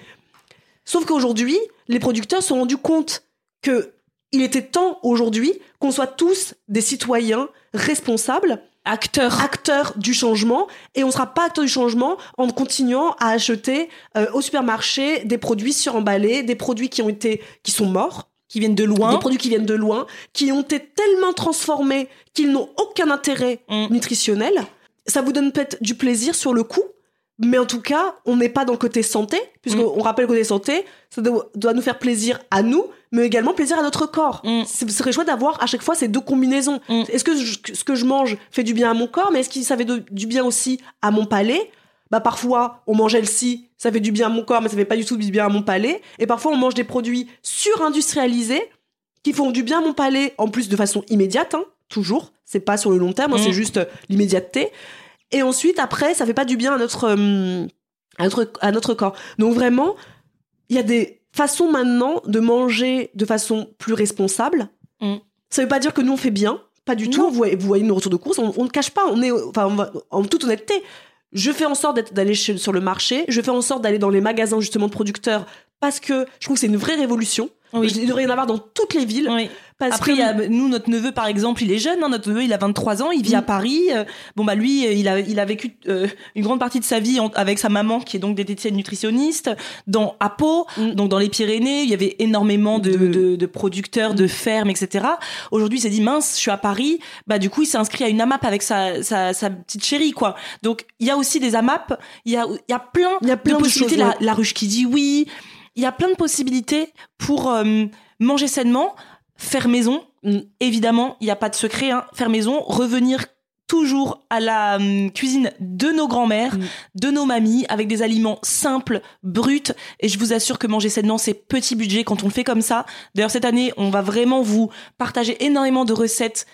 Sauf qu'aujourd'hui, les producteurs se sont rendus compte que il était temps aujourd'hui qu'on soit tous des citoyens responsables, Acteur. acteurs du changement, et on sera pas acteurs du changement en continuant à acheter euh, au supermarché des produits suremballés, des produits qui ont été qui sont morts, qui viennent de loin. des produits qui viennent de loin, qui ont été tellement transformés qu'ils n'ont aucun intérêt Mm. nutritionnel. Ça vous donne peut-être du plaisir sur le coup, mais en tout cas, on n'est pas dans le côté santé, puisqu'on Mm. on rappelle le côté santé, ça doit, doit nous faire plaisir à nous, mais également plaisir à notre corps. Mm. Ce serait chouette d'avoir à chaque fois ces deux combinaisons. Mm. Est-ce que je- ce que je mange fait du bien à mon corps, mais est-ce que ça fait de- du bien aussi à mon palais? Bah parfois on mange healthy, ça fait du bien à mon corps, mais ça fait pas du tout du bien à mon palais. Et parfois on mange des produits surindustrialisés qui font du bien à mon palais, en plus de façon immédiate, hein, toujours. C'est pas sur le long terme, hein, Mm. c'est juste euh, l'immédiateté. Et ensuite, après, ça fait pas du bien à notre, euh, à notre, à notre corps. Donc vraiment, il y a des façons maintenant de manger de façon plus responsable. Mm. Ça veut pas dire que nous on fait bien, pas du tout. Vous voyez, vous voyez nos retours de course, on, ne cache pas. On est, enfin, on va- en toute honnêteté, je fais en sorte d'aller sur le marché. Je fais en sorte d'aller dans les magasins justement producteurs parce que je trouve que c'est une vraie révolution. Oui. Il devrait y en avoir dans toutes les villes. Oui. Parce Après, que il y a, nous, notre neveu, par exemple, il est jeune. hein, notre neveu, il a 23 ans, il vit à Mm. Paris. Euh, bon, bah lui, euh, il a, il a vécu euh, une grande partie de sa vie en- avec sa maman, qui est donc diététicienne nutritionniste, dans à Pau, Mm. donc dans les Pyrénées. Il y avait énormément de, De- de, de producteurs, de fermes, etc. Aujourd'hui, il s'est dit mince, je suis à Paris. Bah du coup, il s'est inscrit à une AMAP avec sa, sa, sa petite chérie, quoi. Donc il y a aussi des AMAP. Il y a, il y a plein, Il y a plein de possibilités. choses, la, la ruche qui dit oui. Il y a plein de possibilités pour euh, manger sainement, faire maison. Mm. Évidemment, il n'y a pas de secret. Hein. Faire maison, revenir toujours à la hum, cuisine de nos grands-mères, Mm. de nos mamies, avec des aliments simples, bruts. Et je vous assure que manger sainement, c'est petit budget quand on le fait comme ça. D'ailleurs, cette année, on va vraiment vous partager énormément de recettes,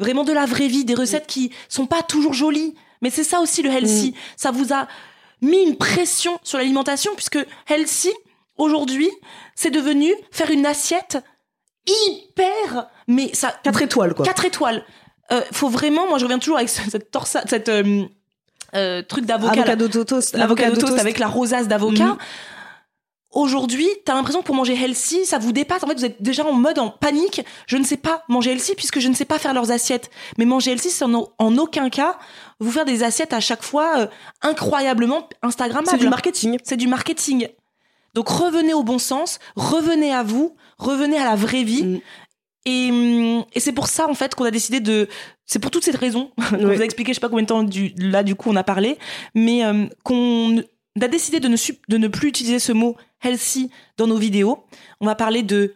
vraiment de la vraie vie, des recettes qui sont pas toujours jolies. Mais c'est ça aussi le healthy. Ça vous a mis une pression sur l'alimentation puisque healthy, aujourd'hui, c'est devenu faire une assiette hyper, mais ça, 4 étoiles, quoi. 4 étoiles. Euh, faut vraiment, moi je reviens toujours avec ce- cette torsade, cette euh, euh, truc d'avocat. Avocado toast. l'avocado toast avec la rosace d'avocat. Mhm. Aujourd'hui, t'as l'impression que pour manger healthy, ça vous dépasse. En fait, vous êtes déjà en mode en panique. Je ne sais pas manger healthy puisque je ne sais pas faire leurs assiettes. Mais manger healthy, c'est en, en aucun cas vous faire des assiettes à chaque fois euh, incroyablement Instagrammables. C'est du marketing. C'est du marketing. Donc revenez au bon sens, revenez à vous, revenez à la vraie vie. Mm. Et, hum, et c'est pour ça en fait qu'on a décidé de. C'est pour toutes ces raisons Ouais. vous a expliqué. Je sais pas combien de temps du, là du coup on a parlé, mais euh, qu'on a décidé de ne su- de ne plus utiliser ce mot healthy dans nos vidéos. On va parler de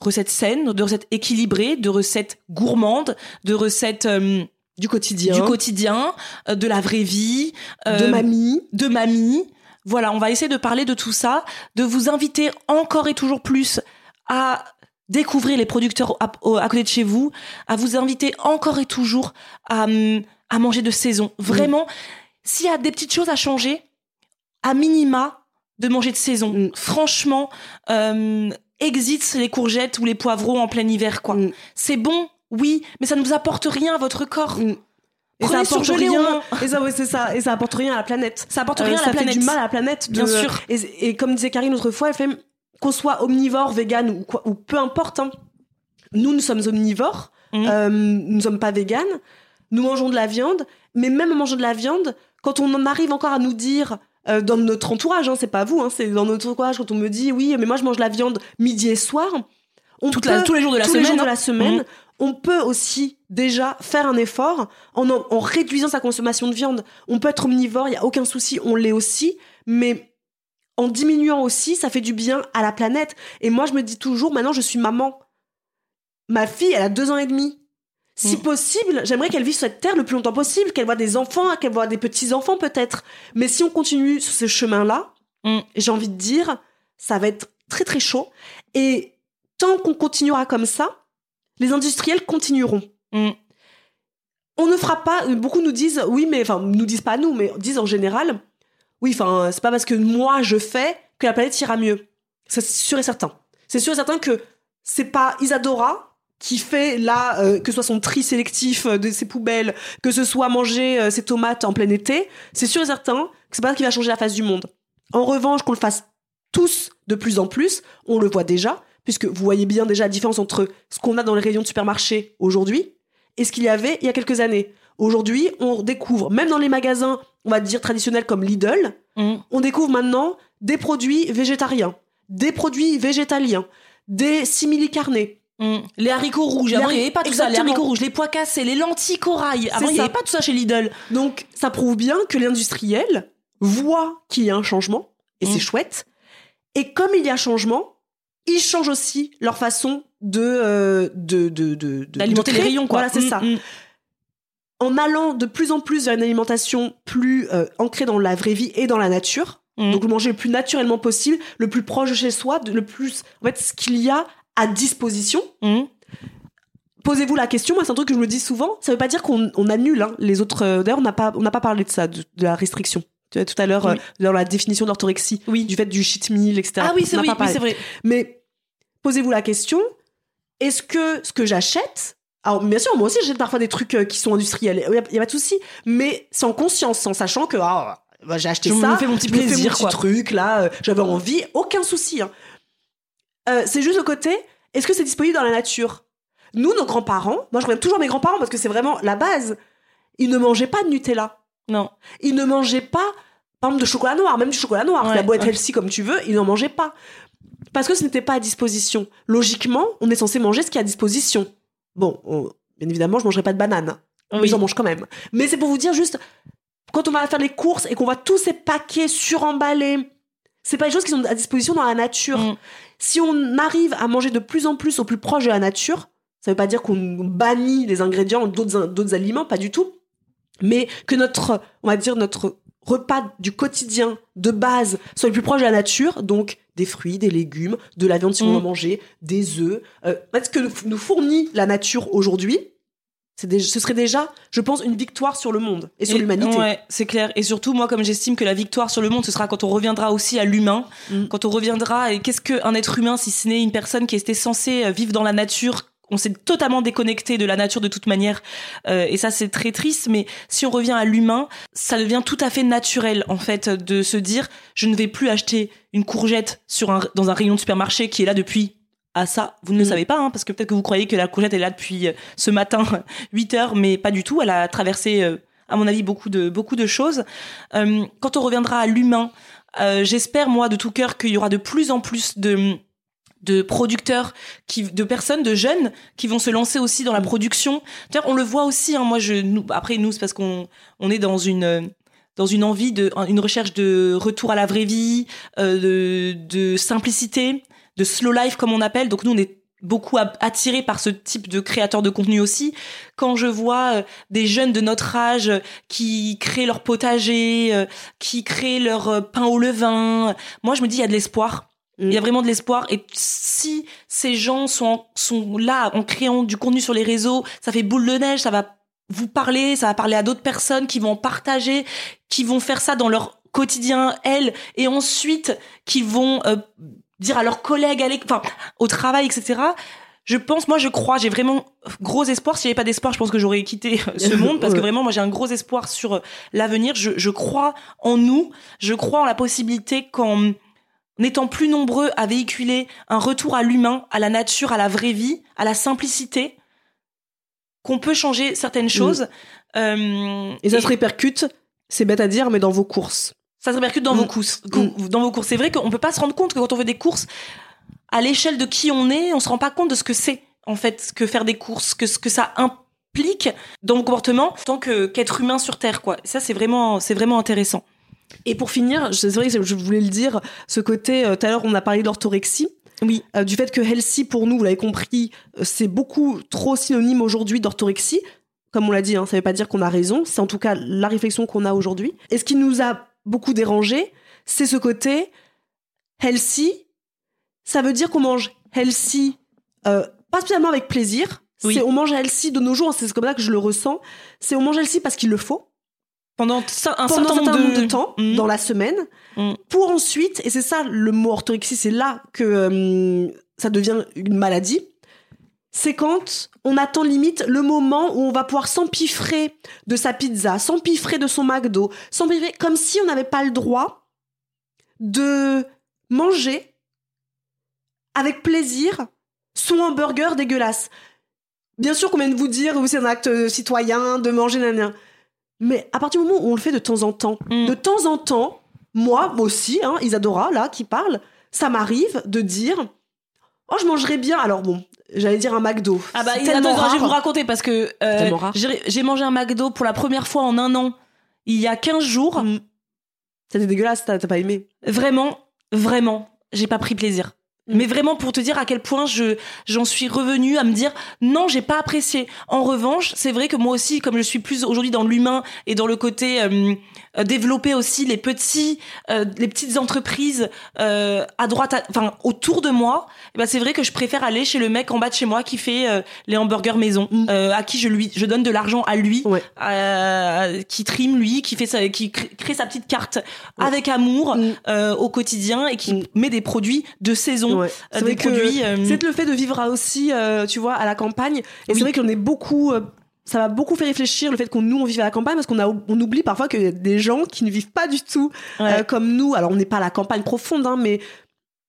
recettes saines, de recettes équilibrées, de recettes gourmandes, de recettes euh, Du quotidien. du quotidien, euh, de la vraie vie, de mamie. de mamie. Voilà, on va essayer de parler de tout ça, de vous inviter encore et toujours plus à découvrir les producteurs à, côté de chez vous, à vous inviter encore et toujours à, hum, à manger de saison. Vraiment, s'il y a des petites choses à changer, à minima, de manger de saison. Mm. Franchement, euh, exit les courgettes ou les poivrons en plein hiver, quoi. Mm. C'est bon, oui, mais ça ne vous apporte rien à votre corps. Et Prenez ça apporte rien. Et ça, ouais, c'est ça. Et ça apporte rien à la planète. Ça apporte Euh, rien à ça la fait planète. du mal à la planète. de- Bien sûr. Et, et comme disait Karine l'autre fois, elle fait qu'on soit omnivore, vegan ou, quoi, ou peu importe. hein. Nous, nous sommes omnivores. Mhm. euh, nous ne sommes pas véganes. Nous mangeons de la viande. Mais même en mangeant de la viande, quand on en arrive encore à nous dire euh, dans notre entourage, hein, c'est pas vous, hein, c'est dans notre entourage quand on me dit oui, mais moi je mange de la viande midi et soir. On Toute la- peut- tous les jours de la tous semaine. les jours de hein. la semaine, Mhm. on peut aussi déjà faire un effort en, réduisant sa consommation de viande. On peut être omnivore, il y a aucun souci, on l'est aussi, mais en diminuant aussi, ça fait du bien à la planète. Et moi, je me dis toujours, maintenant, je suis maman. Ma fille, elle a deux ans et demi. Si Mm. possible, j'aimerais qu'elle vive sur cette terre le plus longtemps possible, qu'elle voit des enfants, qu'elle voit des petits-enfants peut-être. Mais si on continue sur ce chemin-là, Mm. j'ai envie de dire, ça va être très très chaud. Et tant qu'on continuera comme ça, les industriels continueront. Mm. On ne fera pas. Beaucoup nous disent, oui, mais enfin, nous disent pas nous, mais disent en général, oui, enfin, c'est pas parce que moi je fais que la planète ira mieux. C'est sûr et certain. C'est sûr et certain que c'est pas Isadora qui fait là, euh, que ce soit son tri sélectif euh, de ses poubelles, que ce soit manger euh, ses tomates en plein été, c'est sûr et certain que c'est pas ça qui va changer la face du monde. En revanche, qu'on le fasse tous de plus en plus, on le voit déjà, puisque vous voyez bien déjà la différence entre ce qu'on a dans les rayons de supermarché aujourd'hui et ce qu'il y avait il y a quelques années. Aujourd'hui, on découvre, même dans les magasins, on va dire traditionnels comme Lidl, Mm. on découvre maintenant des produits végétariens, des produits végétaliens, des simili-carnés. Mm. Les haricots rouges. Avant, il n'y avait pas tout ça. Les haricots rouges, les pois cassés, les lentilles corail. Avant, il n'y avait pas tout ça chez Lidl. Donc, ça prouve bien que l'industriel voit qu'il y a un changement, et Mm. c'est chouette. Et comme il y a changement, ils changent aussi leur façon de euh, de de de- de- D'alimenter de les rayons, quoi. Voilà, c'est Mm, ça. mm. En allant de plus en plus vers une alimentation plus euh, ancrée dans la vraie vie et dans la nature. Mm. Donc manger le plus naturellement possible, le plus proche de chez soi, de- le plus en fait ce qu'il y a à disposition. Posez-vous la question, moi c'est un truc que je me dis souvent, ça veut pas dire qu'on on annule hein, les autres euh, d'ailleurs on n'a pas on n'a pas parlé de ça de, de la restriction. Tu vois, tout à l'heure Oui. euh, dans la définition d'orthorexie, Oui. du fait du cheat meal etc. Ah oui, c'est oui, c'est vrai. Mais posez-vous la question est-ce que ce que j'achète alors bien sûr moi aussi j'achète parfois des trucs euh, qui sont industriels, il y, a- pas de souci, mais sans conscience, en sachant que ah, bah, j'ai acheté Je ça, me fais mon petit je plaisir, mon petit quoi. truc là, euh, j'avais envie, aucun souci. hein. Euh, c'est juste le côté, est-ce que c'est disponible dans la nature? Nous, nos grands-parents, moi je reviens toujours à mes grands-parents parce que c'est vraiment la base, ils ne mangeaient pas de Nutella. Non. Ils ne mangeaient pas, par exemple, de chocolat noir, même du chocolat noir. Ouais, la boîte ouais. healthy comme tu veux, ils n'en mangeaient pas. Parce que ce n'était pas à disposition. Logiquement, on est censé manger ce qui est à disposition. Bon, on- bien évidemment, je mangerai pas de banane. Mais Oui. j'en mange quand même. Mais c'est pour vous dire juste, quand on va faire les courses et qu'on voit tous ces paquets suremballés, c'est pas des choses qui sont à disposition dans la nature. Mm. Si on arrive à manger de plus en plus au plus proche de la nature, Ça veut pas dire qu'on bannit les ingrédients d'autres d'autres aliments, pas du tout. Mais que notre, on va dire notre repas du quotidien de base soit le plus proche de la nature, donc des fruits, des légumes, de la viande si on Mm. en manger, des œufs. Euh, ce que nous- fournit la nature aujourd'hui, ce serait déjà, je pense, une victoire sur le monde et sur l'humanité. Ouais, c'est clair. Et surtout, moi, comme j'estime que la victoire sur le monde, ce sera quand on reviendra aussi à l'humain, Mm. quand on reviendra. Et qu'est-ce qu'un être humain si ce n'est une personne qui était censée euh, vivre dans la nature on s'est totalement déconnecté de la nature de toute manière, Euh, et ça c'est très triste. Mais si on revient à l'humain, ça devient tout à fait naturel en fait de se dire je ne vais plus acheter une courgette sur un, dans un rayon de supermarché qui est là depuis ah ça, vous ne le Mm. savez pas, hein, parce que peut-être que vous croyez que la courgette est là depuis euh, ce matin 8 heures, mais pas du tout. Elle a traversé, euh, à mon avis, beaucoup de beaucoup de choses. Quand on reviendra à l'humain, j'espère moi de tout cœur qu'il y aura de plus en plus de de producteurs, qui, de personnes, de jeunes qui vont se lancer aussi dans la production. D'ailleurs, on le voit aussi. Hein, moi, je, nous, après nous, c'est parce qu'on on est dans une dans une envie de une recherche de retour à la vraie vie, euh, de, de simplicité, de slow life comme on appelle. Donc nous, on est beaucoup a- attirés par ce type de créateurs de contenu aussi. Quand je vois euh, des jeunes de notre âge qui créent leur potager, euh, qui créent leur pain au levain, moi je me dis il y a de l'espoir. Mm. Il y a vraiment de l'espoir et si ces gens sont sont là en créant du contenu sur les réseaux, ça fait boule de neige, ça va vous parler, ça va parler à d'autres personnes qui vont en partager, qui vont faire ça dans leur quotidien elles et ensuite qui vont euh, dire à leurs collègues, à enfin au travail, etc. Je pense, moi je crois, j'ai vraiment gros espoir. S'il n'y avait pas d'espoir, je pense que j'aurais quitté euh, ce monde parce que vraiment, moi j'ai un gros espoir sur euh, l'avenir. Je, je crois en nous, je crois en la possibilité qu'en n'étant plus nombreux à véhiculer un retour à l'humain, à la nature, à la vraie vie, à la simplicité, qu'on peut changer certaines choses. Euh, Et ça se répercute, c'est bête à dire, mais dans vos courses. ça se répercute dans Mm. vos courses. Dans vos courses, c'est vrai qu'on peut pas se rendre compte que quand on fait des courses, à l'échelle de qui on est, on se rend pas compte de ce que c'est en fait que faire des courses, que ce que ça implique dans mon comportement en tant qu'être humain sur terre quoi. Ça c'est vraiment c'est vraiment intéressant. Et pour finir, c'est vrai que je voulais le dire, ce côté, euh, tout à l'heure on a parlé d'orthorexie, Oui. euh, du fait que healthy pour nous, vous l'avez compris, euh, c'est beaucoup trop synonyme aujourd'hui d'orthorexie. Comme on l'a dit, hein, ça veut pas dire qu'on a raison, c'est en tout cas la réflexion qu'on a aujourd'hui. Et ce qui nous a beaucoup dérangé, c'est ce côté healthy. Ça veut dire qu'on mange healthy, euh, pas spécialement avec plaisir. Oui. C'est on mange healthy de nos jours, c'est comme ça que je le ressens. C'est on mange healthy parce qu'il le faut Pendant un certain nombre de temps dans la semaine Mm. pour ensuite et c'est ça le mot orthorexie c'est là que euh, ça devient une maladie c'est quand on attend limite le moment où on va pouvoir s'empiffrer de sa pizza s'empiffrer de son McDo s'empiffrer comme si on n'avait pas le droit de manger avec plaisir son hamburger dégueulasse bien sûr qu'on vient de vous dire oui c'est un acte euh, citoyen de manger nanana. Mais à partir du moment où on le fait de temps en temps Mm. de temps en temps, moi aussi, hein, Isadora, là, qui parle, ça m'arrive de dire Oh, je mangerais bien. Alors bon, j'allais dire un McDo. Ah bah attends, je vais vous raconter parce que euh, j'ai mangé un McDo pour la première fois en un an il y a 15 jours. Mm. C'était dégueulasse, t'as pas aimé. Vraiment, vraiment, j'ai pas pris plaisir. Mm. Mais vraiment pour te dire à quel point je j'en suis revenue à me dire non j'ai pas apprécié. En revanche c'est vrai que moi aussi comme je suis plus aujourd'hui dans l'humain et dans le côté euh, euh, développer aussi les petits euh, les petites entreprises euh, à droite à- enfin autour de moi eh ben c'est vrai que je préfère aller chez le mec en bas de chez moi qui fait euh, les hamburgers maison Mm. euh, à qui je lui je donne de l'argent à lui Ouais. euh, qui trime lui qui fait sa, qui crée, sa petite carte Ouais. avec amour Mm. euh, au quotidien et qui Mm. met des produits de saison Ouais. euh, C'est des produits euh, c'est le fait de vivre aussi, euh, tu vois, à la campagne. Et Oui. c'est vrai qu'on est beaucoup. ça m'a beaucoup fait réfléchir le fait qu'on nous on vive à la campagne parce qu'on a on oublie parfois qu'il y a des gens qui ne vivent pas du tout ouais. euh, comme nous. Alors on n'est pas à la campagne profonde, hein, mais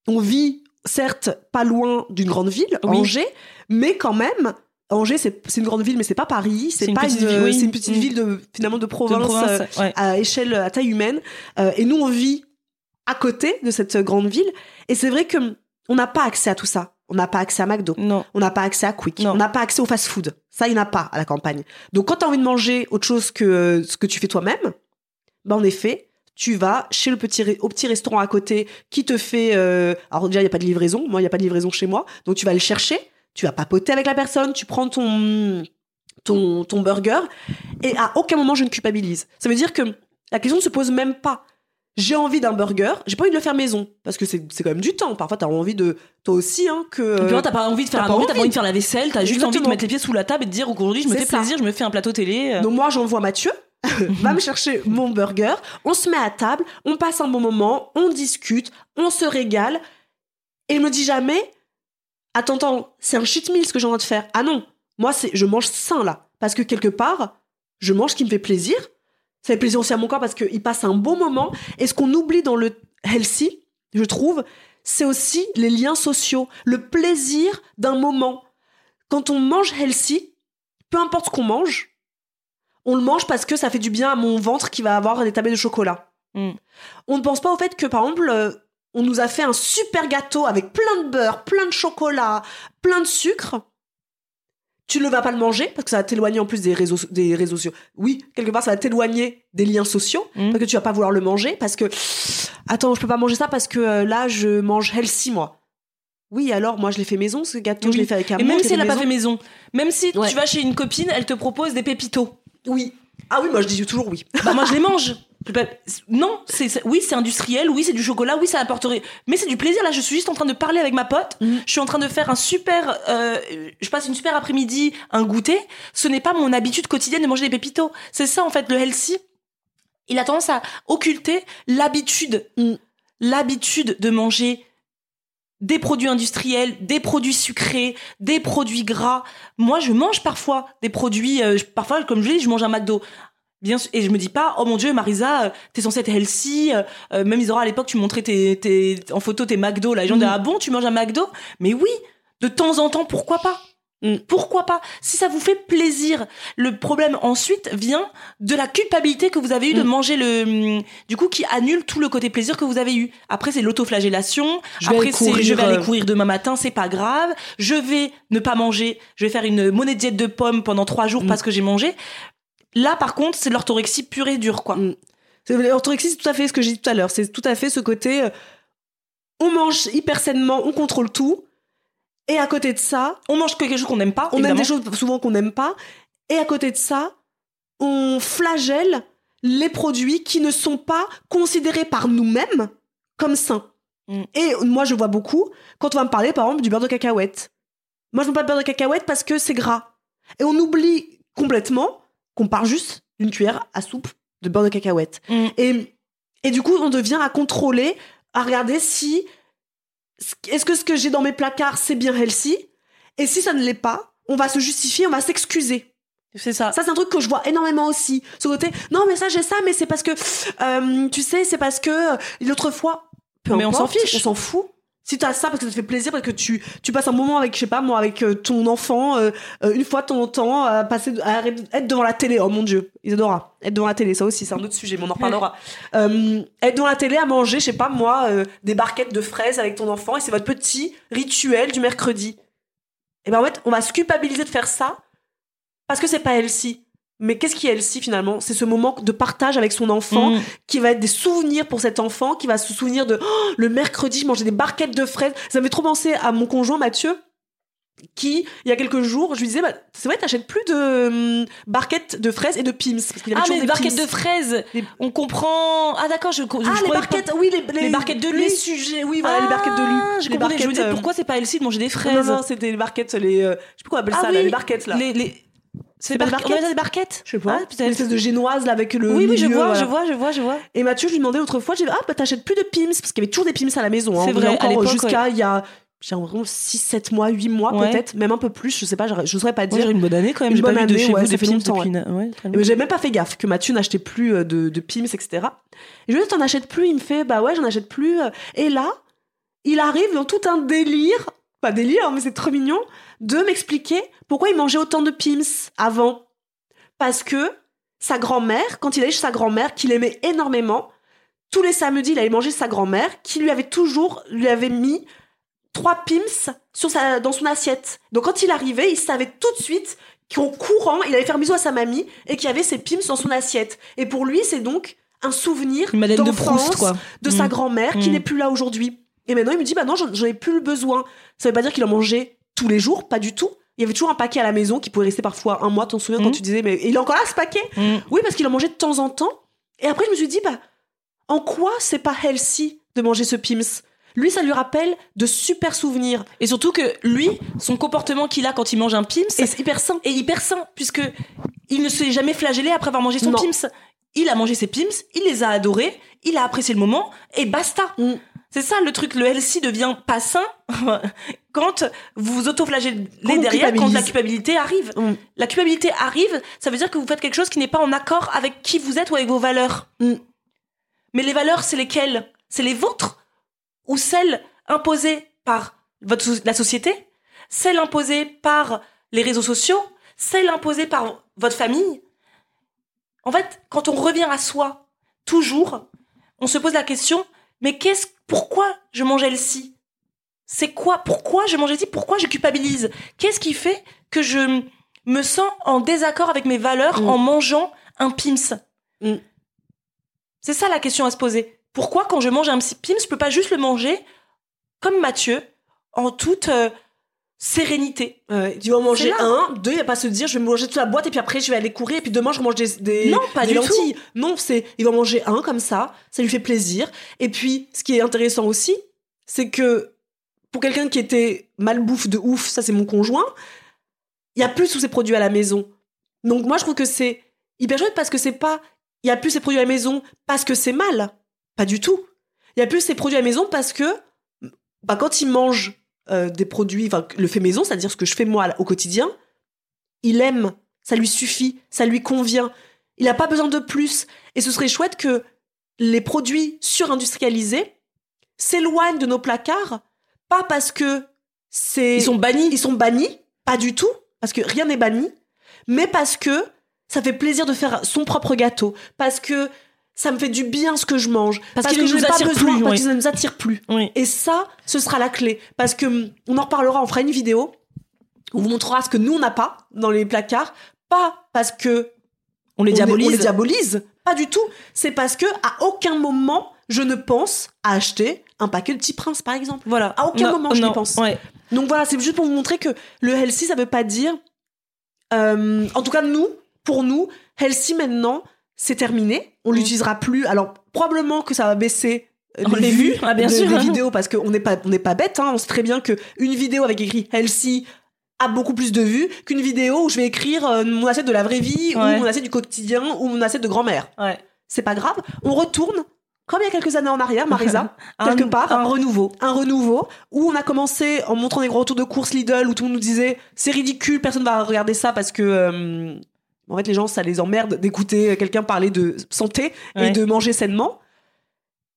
on vit certes pas loin d'une grande ville, Oui. Angers, mais quand même. Angers, c'est c'est une grande ville, mais c'est pas Paris. C'est C'est une pas petite une, ville, oui. c'est une petite Mm. ville de finalement de de province, province, euh, ouais. à échelle, à taille humaine. Euh, et nous, on vit à côté de cette grande ville. Et c'est vrai que on n'a pas accès à tout ça. On n'a pas accès à McDo. non On n'a pas accès à Quick. Non. On n'a pas accès au fast-food. Ça, il n'y en a pas à la campagne. Donc, quand tu as envie de manger autre chose que euh, ce que tu fais toi-même, ben, en effet, tu vas chez le petit, au petit restaurant à côté qui te fait. euh, alors, déjà, il n'y a pas de livraison. Moi, il n'y a pas de livraison chez moi. Donc, tu vas le chercher. tu vas papoter avec la personne, tu prends ton, ton, ton burger, et à aucun moment je ne culpabilise. Ça veut dire que la question ne se pose même pas. J'ai envie d'un burger, j'ai pas envie de le faire maison, parce que c'est quand même du temps. Parfois, t'as envie de, toi aussi, hein, que. Et puis, t'as pas envie de faire un t'as pas envie. de faire la vaisselle, t'as juste envie de mettre les pieds sous la table et de dire aujourd'hui je me fais ça. plaisir, je me fais un plateau télé. euh. Donc moi, j'envoie Mathieu, va me chercher mon burger, on se met à table, on passe un bon moment, on discute, on se régale, et il me dit jamais, attends, attends, c'est un cheat meal ce que j'ai envie de faire. Ah non, moi, c'est, je mange sain là, parce que quelque part, je mange ce qui me fait plaisir. Ça fait plaisir aussi à mon corps parce qu'il passe un bon moment. Et ce qu'on oublie dans le healthy, je trouve, c'est aussi les liens sociaux, le plaisir d'un moment. Quand on mange healthy, peu importe ce qu'on mange, on le mange parce que ça fait du bien à mon ventre qui va avoir des tablés de chocolat. Mm. On ne pense pas au fait que, par exemple, euh, on nous a fait un super gâteau avec plein de beurre, plein de chocolat, plein de sucre. Tu ne vas pas le manger parce que ça va t'éloigner en plus des réseaux, des réseaux sociaux. Oui, quelque part, ça va t'éloigner des liens sociaux Mm. parce que tu vas pas vouloir le manger parce que attends, je peux pas manger ça parce que euh, là, je mange healthy moi. Oui, alors moi je l'ai fait maison ce gâteau, je l'ai fait avec un Et même si elle a pas fait maison, même si Ouais. tu vas chez une copine, elle te propose des pépitos. Oui. Ah oui, moi je dis toujours oui. Bah moi je les mange. Non, c'est oui c'est industriel, oui c'est du chocolat, oui ça apporterait, mais c'est du plaisir. Là je suis juste en train de parler avec ma pote. Mhm. Je suis en train de faire un super, euh, je passe une super après-midi, un goûter. Ce n'est pas mon habitude quotidienne de manger des pépitos. C'est ça en fait le healthy. Il a tendance à occulter l'habitude, Mhm. l'habitude de manger des produits industriels, des produits sucrés, des produits gras. Moi, je mange parfois des produits. euh, parfois, comme je dis, je mange un McDo. Bien sûr, et je me dis pas, oh mon dieu, Marisa, euh, t'es censée être healthy. euh, euh, même Isora, à l'époque, tu montrais tes, tes, en photo tes McDo. Là, les gens Mm. disaient, ah bon, tu manges un McDo? Mais oui, de temps en temps, pourquoi pas? Mm. Pourquoi pas? Si ça vous fait plaisir. Le problème ensuite vient de la culpabilité que vous avez eu de Mm. manger le, du coup, qui annule tout le côté plaisir que vous avez eu. Après, c'est l'autoflagellation. Je vais Après, c'est courir, je vais aller euh, courir demain matin, c'est pas grave. Je vais ne pas manger. Je vais faire une monnaie de diète de pommes pendant trois jours Mm. parce que j'ai mangé. Là, par contre, c'est de l'orthorexie pure et dure, quoi. Mm. L'orthorexie, c'est tout à fait ce que j'ai dit tout à l'heure. C'est tout à fait ce côté. euh, on mange hyper sainement, on contrôle tout. Et à côté de ça, On mange quelque chose qu'on n'aime pas. on aime évidemment. des choses souvent qu'on n'aime pas. Et à côté de ça, on flagelle les produits qui ne sont pas considérés par nous-mêmes comme sains. Mm. Et moi, je vois beaucoup quand on va me parler, par exemple, du beurre de cacahuète. Moi, je ne veux pas de beurre de cacahuète parce que c'est gras. Et on oublie complètement qu'on parle juste d'une cuillère à soupe de beurre de cacahuète. Mm. Et, et du coup, on devient à contrôler, à regarder si est-ce que ce que j'ai dans mes placards, c'est bien healthy? Et si ça ne l'est pas, on va se justifier, on va s'excuser. C'est ça. Ça, c'est un truc que je vois énormément aussi. Ce côté, non, mais ça, j'ai ça, mais c'est parce que, euh, tu sais, c'est parce que euh, l'autre fois, peu Mais on s'en fiche. On s'en fout. Si t'as ça parce que ça te fait plaisir, parce que tu, tu passes un moment avec, je sais pas, moi, avec euh, ton enfant, euh, euh, une fois de temps en temps, à passer, à être devant la télé. Oh mon dieu, Isadora. Être devant la télé, ça aussi, c'est un autre sujet, mais on en reparlera. Euh, être devant la télé à manger, je sais pas, moi, euh, des barquettes de fraises avec ton enfant, et c'est votre petit rituel du mercredi. Et ben en fait, on va se culpabiliser de faire ça parce que c'est pas healthy. Mais qu'est-ce qui est healthy finalement? C'est ce moment de partage avec son enfant Mm. qui va être des souvenirs pour cet enfant, qui va se souvenir de Oh, le mercredi, je mangeais des barquettes de fraises. Ça me fait trop penser à mon conjoint Mathieu, qui, il y a quelques jours, je lui disais, bah, c'est vrai, t'achètes plus de hum, barquettes de fraises et de pims. Parce qu'il y avait Ah, mais des les barquettes Pims. de fraises. Les- On comprend. Ah, d'accord, je, je Ah, les pas- barquettes, oui, les, les barquettes de lui. Les sujets, oui, voilà, les barquettes de lui. Ah, Je les comprenais. Je me disais euh, pourquoi c'est pas healthy de manger des Non, fraises? non, c'était les barquettes, les. euh, je sais plus quoi on appelle Ah ça, là, les barquettes, là. Les... C'est pas des barquettes. On des Je sais pas. Ah, une espèce de génoise, là, avec le. Oui, oui, je vois, voilà. je vois, je vois, je vois. Et Mathieu, je lui demandais autrefois, j'ai dit, ah, bah t'achètes plus de Pims, parce qu'il y avait toujours des Pims à la maison. Hein. C'est vrai, encore jusqu'à il y a, j'ai l'impression, 6, 7 mois, 8 mois Ouais. peut-être, même un peu plus, je sais pas, je, saurais pas dire. une bonne année quand même. Une J'ai pas vu de année, chez ouais, vous des fait Pims depuis ben, J'avais même pas fait gaffe que Mathieu n'achetait plus euh, de, de Pims, etc. Et je lui dis, t'en achètes plus Il me fait, bah ouais, j'en achète plus. Et là, il arrive dans tout un délire, pas délire, mais c'est trop mignon, de m'expliquer pourquoi il mangeait autant de Pims avant. Parce que sa grand-mère, quand il allait chez sa grand-mère, qu'il aimait énormément, tous les samedis, il allait manger chez sa grand-mère, qui lui avait toujours, lui avait mis trois Pims sur sa, dans son assiette. Donc quand il arrivait, il savait tout de suite qu'en courant, il allait faire bisou à sa mamie et qu'il y avait ses Pims dans son assiette. Et pour lui, c'est donc un souvenir de Proust, quoi. de Mm. sa grand-mère qui Mm. n'est plus là aujourd'hui. Et maintenant, il me dit, bah non, j'en j'en ai plus le besoin. Ça veut pas dire qu'il en mangeait tous les jours, pas du tout. Il y avait toujours un paquet à la maison qui pouvait rester parfois un mois. T'en souviens quand Mhm. tu disais, mais il est encore là ce paquet Mm. Oui, parce qu'il en mangeait de temps en temps. Et après, je me suis dit, bah, en quoi c'est pas healthy de manger ce Pims? Lui, ça lui rappelle de super souvenirs. Et surtout que lui, son comportement qu'il a quand il mange un Pims Et c'est hyper sain. est hyper sain, puisque il ne s'est jamais flagellé après avoir mangé son Non. Pims. Il a mangé ses Pims, il les a adorés, il a apprécié le moment, et basta. Mm. C'est ça le truc, le healthy devient pas sain quand vous vous auto-flagellez Quand derrière, quand la culpabilité arrive. Mm. La culpabilité arrive, ça veut dire que vous faites quelque chose qui n'est pas en accord avec qui vous êtes ou avec vos valeurs. Mm. Mais les valeurs, c'est lesquelles? C'est les vôtres ou celles imposées par votre, la société? Celles imposées par les réseaux sociaux? Celles imposées par votre famille? En fait, quand on revient à soi, toujours, on se pose la question, mais qu'est-ce, pourquoi je mange healthy C'est quoi Pourquoi je mange healthy Pourquoi je culpabilise? Qu'est-ce qui fait que je me sens en désaccord avec mes valeurs Mm. en mangeant un Pims? Mm. C'est ça la question à se poser. Pourquoi quand je mange un Pims, je peux pas juste le manger comme Mathieu, en toute euh, sérénité Ouais, tu vas en manger C'est là. un, deux, il va pas se dire je vais manger toute la boîte et puis après je vais aller courir et puis demain je mange des, des, Non, pas des du lentilles. Non, c'est il va en manger un comme ça, ça lui fait plaisir. Et puis ce qui est intéressant aussi, c'est que pour quelqu'un qui était malbouffe de ouf, ça c'est mon conjoint, il y a plus tous ces produits à la maison. Donc moi je trouve que c'est hyper chouette parce que c'est pas il y a plus ces produits à la maison parce que c'est mal, pas du tout. Il y a plus ces produits à la maison parce que bah, quand il mange euh, des produits, enfin le fait maison, c'est-à-dire ce que je fais moi au quotidien, il aime, ça lui suffit, ça lui convient. Il n'a pas besoin de plus. Et ce serait chouette que les produits surindustrialisés s'éloignent de nos placards, pas parce que c'est Ils sont bannis. ils sont bannis, pas du tout, parce que rien n'est banni, mais parce que ça fait plaisir de faire son propre gâteau, parce que ça me fait du bien ce que je mange, Parce qu'il que ne je nous n'ai pas besoin, plus, parce oui. que ça ne nous attire plus. Oui. Et ça, ce sera la clé. Parce que hum, on en reparlera, on fera une vidéo. On vous montrera ce que nous, on n'a pas dans les placards. Pas parce que On les on diabolise. on les diabolise. Pas du tout. C'est parce que à aucun moment, je ne pense à acheter un paquet de petits princes, par exemple. Voilà. À aucun Non, moment, je n'y pense. ouais. Donc voilà, c'est juste pour vous montrer que le healthy, ça veut pas dire. euh, en tout cas, nous, pour nous, healthy maintenant, c'est terminé. On Mm. l'utilisera plus. Alors probablement que ça va baisser. euh, Oh, les vues, ah, bien de- sûr. des vidéos parce qu'on n'est pas on n'est pas bête. Hein. On sait très bien que une vidéo avec écrit healthy a beaucoup plus de vues qu'une vidéo où je vais écrire euh, mon assiette de la vraie vie Ouais. ou mon assiette du quotidien ou mon assiette de grand-mère. Ouais. C'est pas grave. On retourne comme il y a quelques années en arrière, Marisa, quelque Un- part Un renouveau. un renouveau où on a commencé en montrant des gros retours de course Lidl où tout le monde nous disait c'est ridicule, personne va regarder ça parce que euh, en fait les gens ça les emmerde d'écouter quelqu'un parler de santé et de manger sainement.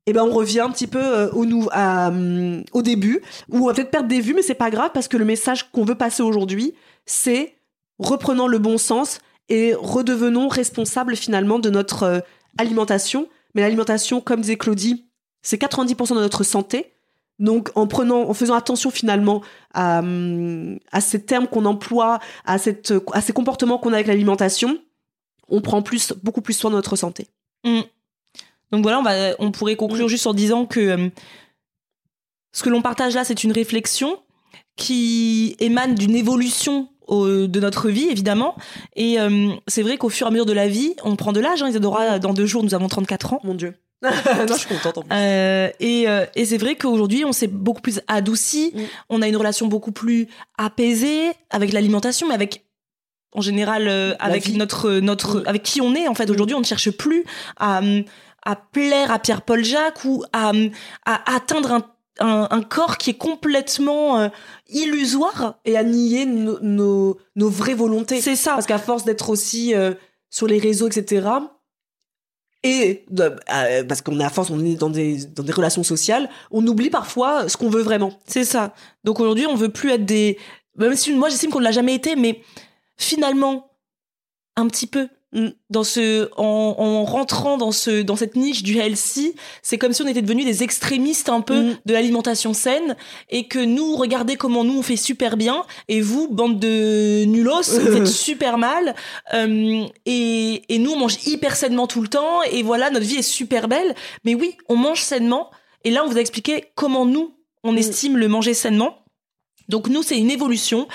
Et ben on revient un petit peu euh, au, nou- à, hum, au début où on va peut-être perdre des vues mais c'est pas grave parce que le message qu'on veut passer aujourd'hui c'est reprenant le bon sens et redevenons responsables finalement de notre euh, alimentation. Mais l'alimentation, comme disait Claudie, c'est 90% de notre santé. Donc, en prenant, en faisant attention finalement à, hum, à ces termes qu'on emploie, à, cette, à ces comportements qu'on a avec l'alimentation, on prend plus, beaucoup plus soin de notre santé. Mm. Donc voilà, on, va, on pourrait conclure juste en disant que euh, ce que l'on partage là, c'est une réflexion qui émane d'une évolution au- de notre vie, évidemment. Et euh, c'est vrai qu'au fur et à mesure de la vie, on prend de l'âge. Hein, Isadora, dans deux jours, nous avons 34 ans. Mon Dieu. non, je suis contente en plus. Euh, et euh, et c'est vrai qu'aujourd'hui, on s'est beaucoup plus adouci. Mm. On a une relation beaucoup plus apaisée avec l'alimentation, mais avec en général euh, avec vie. notre notre avec qui on est. En fait, Mm. aujourd'hui, on ne cherche plus à à plaire à Pierre-Paul Jacques ou à à atteindre un un, un corps qui est complètement euh, illusoire. Et à nier nos, nos, nos vraies volontés. C'est ça. Parce qu'à force d'être aussi euh, sur les réseaux, etc., et euh, parce qu'on est à force, on est dans des, dans des relations sociales, on oublie parfois ce qu'on veut vraiment. C'est ça. Donc aujourd'hui, on veut plus être des. Moi, j'estime qu'on ne l'a jamais été, mais finalement, un petit peu. Dans ce, en, en rentrant dans ce, dans cette niche du healthy, c'est comme si on était devenus des extrémistes un peu Mm. de l'alimentation saine et que nous, regardez comment nous on fait super bien et vous, bande de nulos, vous faites super mal euh, et, et nous on mange hyper sainement tout le temps et voilà notre vie est super belle. Mais oui, on mange sainement et là on vous a expliqué comment nous on Mm. estime le manger sainement. Donc nous, c'est une évolution.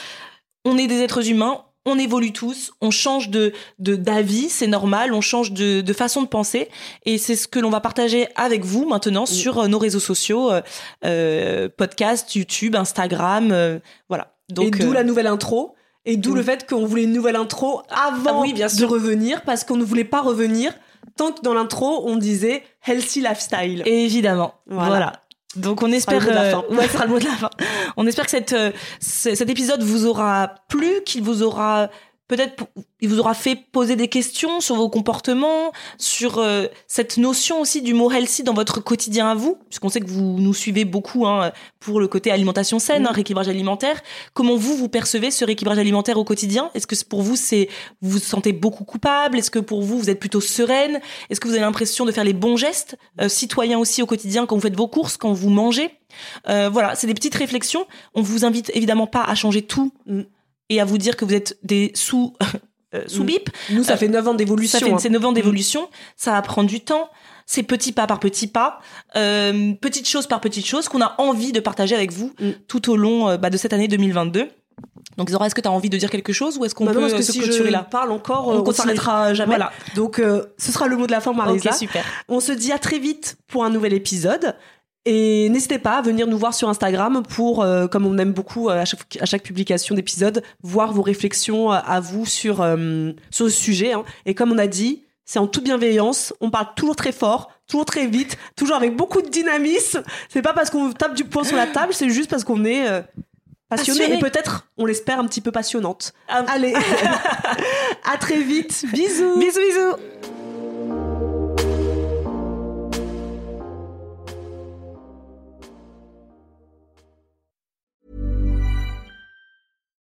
On est des êtres humains, on évolue tous, on change de de d'avis, c'est normal, on change de, de façon de penser, et c'est ce que l'on va partager avec vous maintenant sur euh, nos réseaux sociaux, euh, euh, podcast, YouTube, Instagram, euh, voilà. Donc et d'où euh, la nouvelle intro. Et d'où oui. le fait qu'on voulait une nouvelle intro avant Ah oui, bien de revenir, parce qu'on ne voulait pas revenir tant que dans l'intro, on disait healthy lifestyle. Évidemment. Voilà. Voilà. Donc on espère euh, ouais, sera le mot de la fin. On espère que cette, euh, ce- cet épisode vous aura plu, qu'il vous aura peut-être il vous aura fait poser des questions sur vos comportements, sur euh, cette notion aussi du mot healthy dans votre quotidien à vous, puisqu'on sait que vous nous suivez beaucoup hein, pour le côté alimentation saine, hein, rééquilibrage alimentaire. Comment vous vous percevez ce rééquilibrage alimentaire au quotidien? Est-ce que pour vous c'est vous vous sentez beaucoup coupable? Est-ce que pour vous vous êtes plutôt sereine? Est-ce que vous avez l'impression de faire les bons gestes euh, citoyens aussi au quotidien quand vous faites vos courses, quand vous mangez? Euh, Voilà, c'est des petites réflexions. On vous invite évidemment pas à changer tout Mm. Et à vous dire que vous êtes des sous euh, sous bip. Nous, ça Euh, fait 9 ans d'évolution. Ça fait hein. c'est 9 ans d'évolution, ça va prendre du temps. C'est petit pas par petit pas, euh, petite chose par petite chose qu'on a envie de partager avec vous Mm. tout au long euh, bah, de cette année 2022. Donc Zora, est-ce que tu as envie de dire quelque chose ou est-ce qu'on Bah peut non, parce que se si je là? parle encore, On continue. s'arrêtera jamais. Voilà. Donc, ce sera le mot de la fin, Marisa. Ok, super. On se dit à très vite pour un nouvel épisode. Et n'hésitez pas à venir nous voir sur Instagram pour, euh, comme on aime beaucoup euh, à chaque, à chaque publication d'épisode, voir vos réflexions euh, à vous sur, euh, sur ce sujet. hein. Et comme on a dit, c'est en toute bienveillance. On parle toujours très fort, toujours très vite, toujours avec beaucoup de dynamisme. C'est pas parce qu'on tape du poing sur la table, c'est juste parce qu'on est passionné Passionné. et peut-être, on l'espère, un petit peu passionnante. Allez, à très vite. Bisous. Bisous, bisous.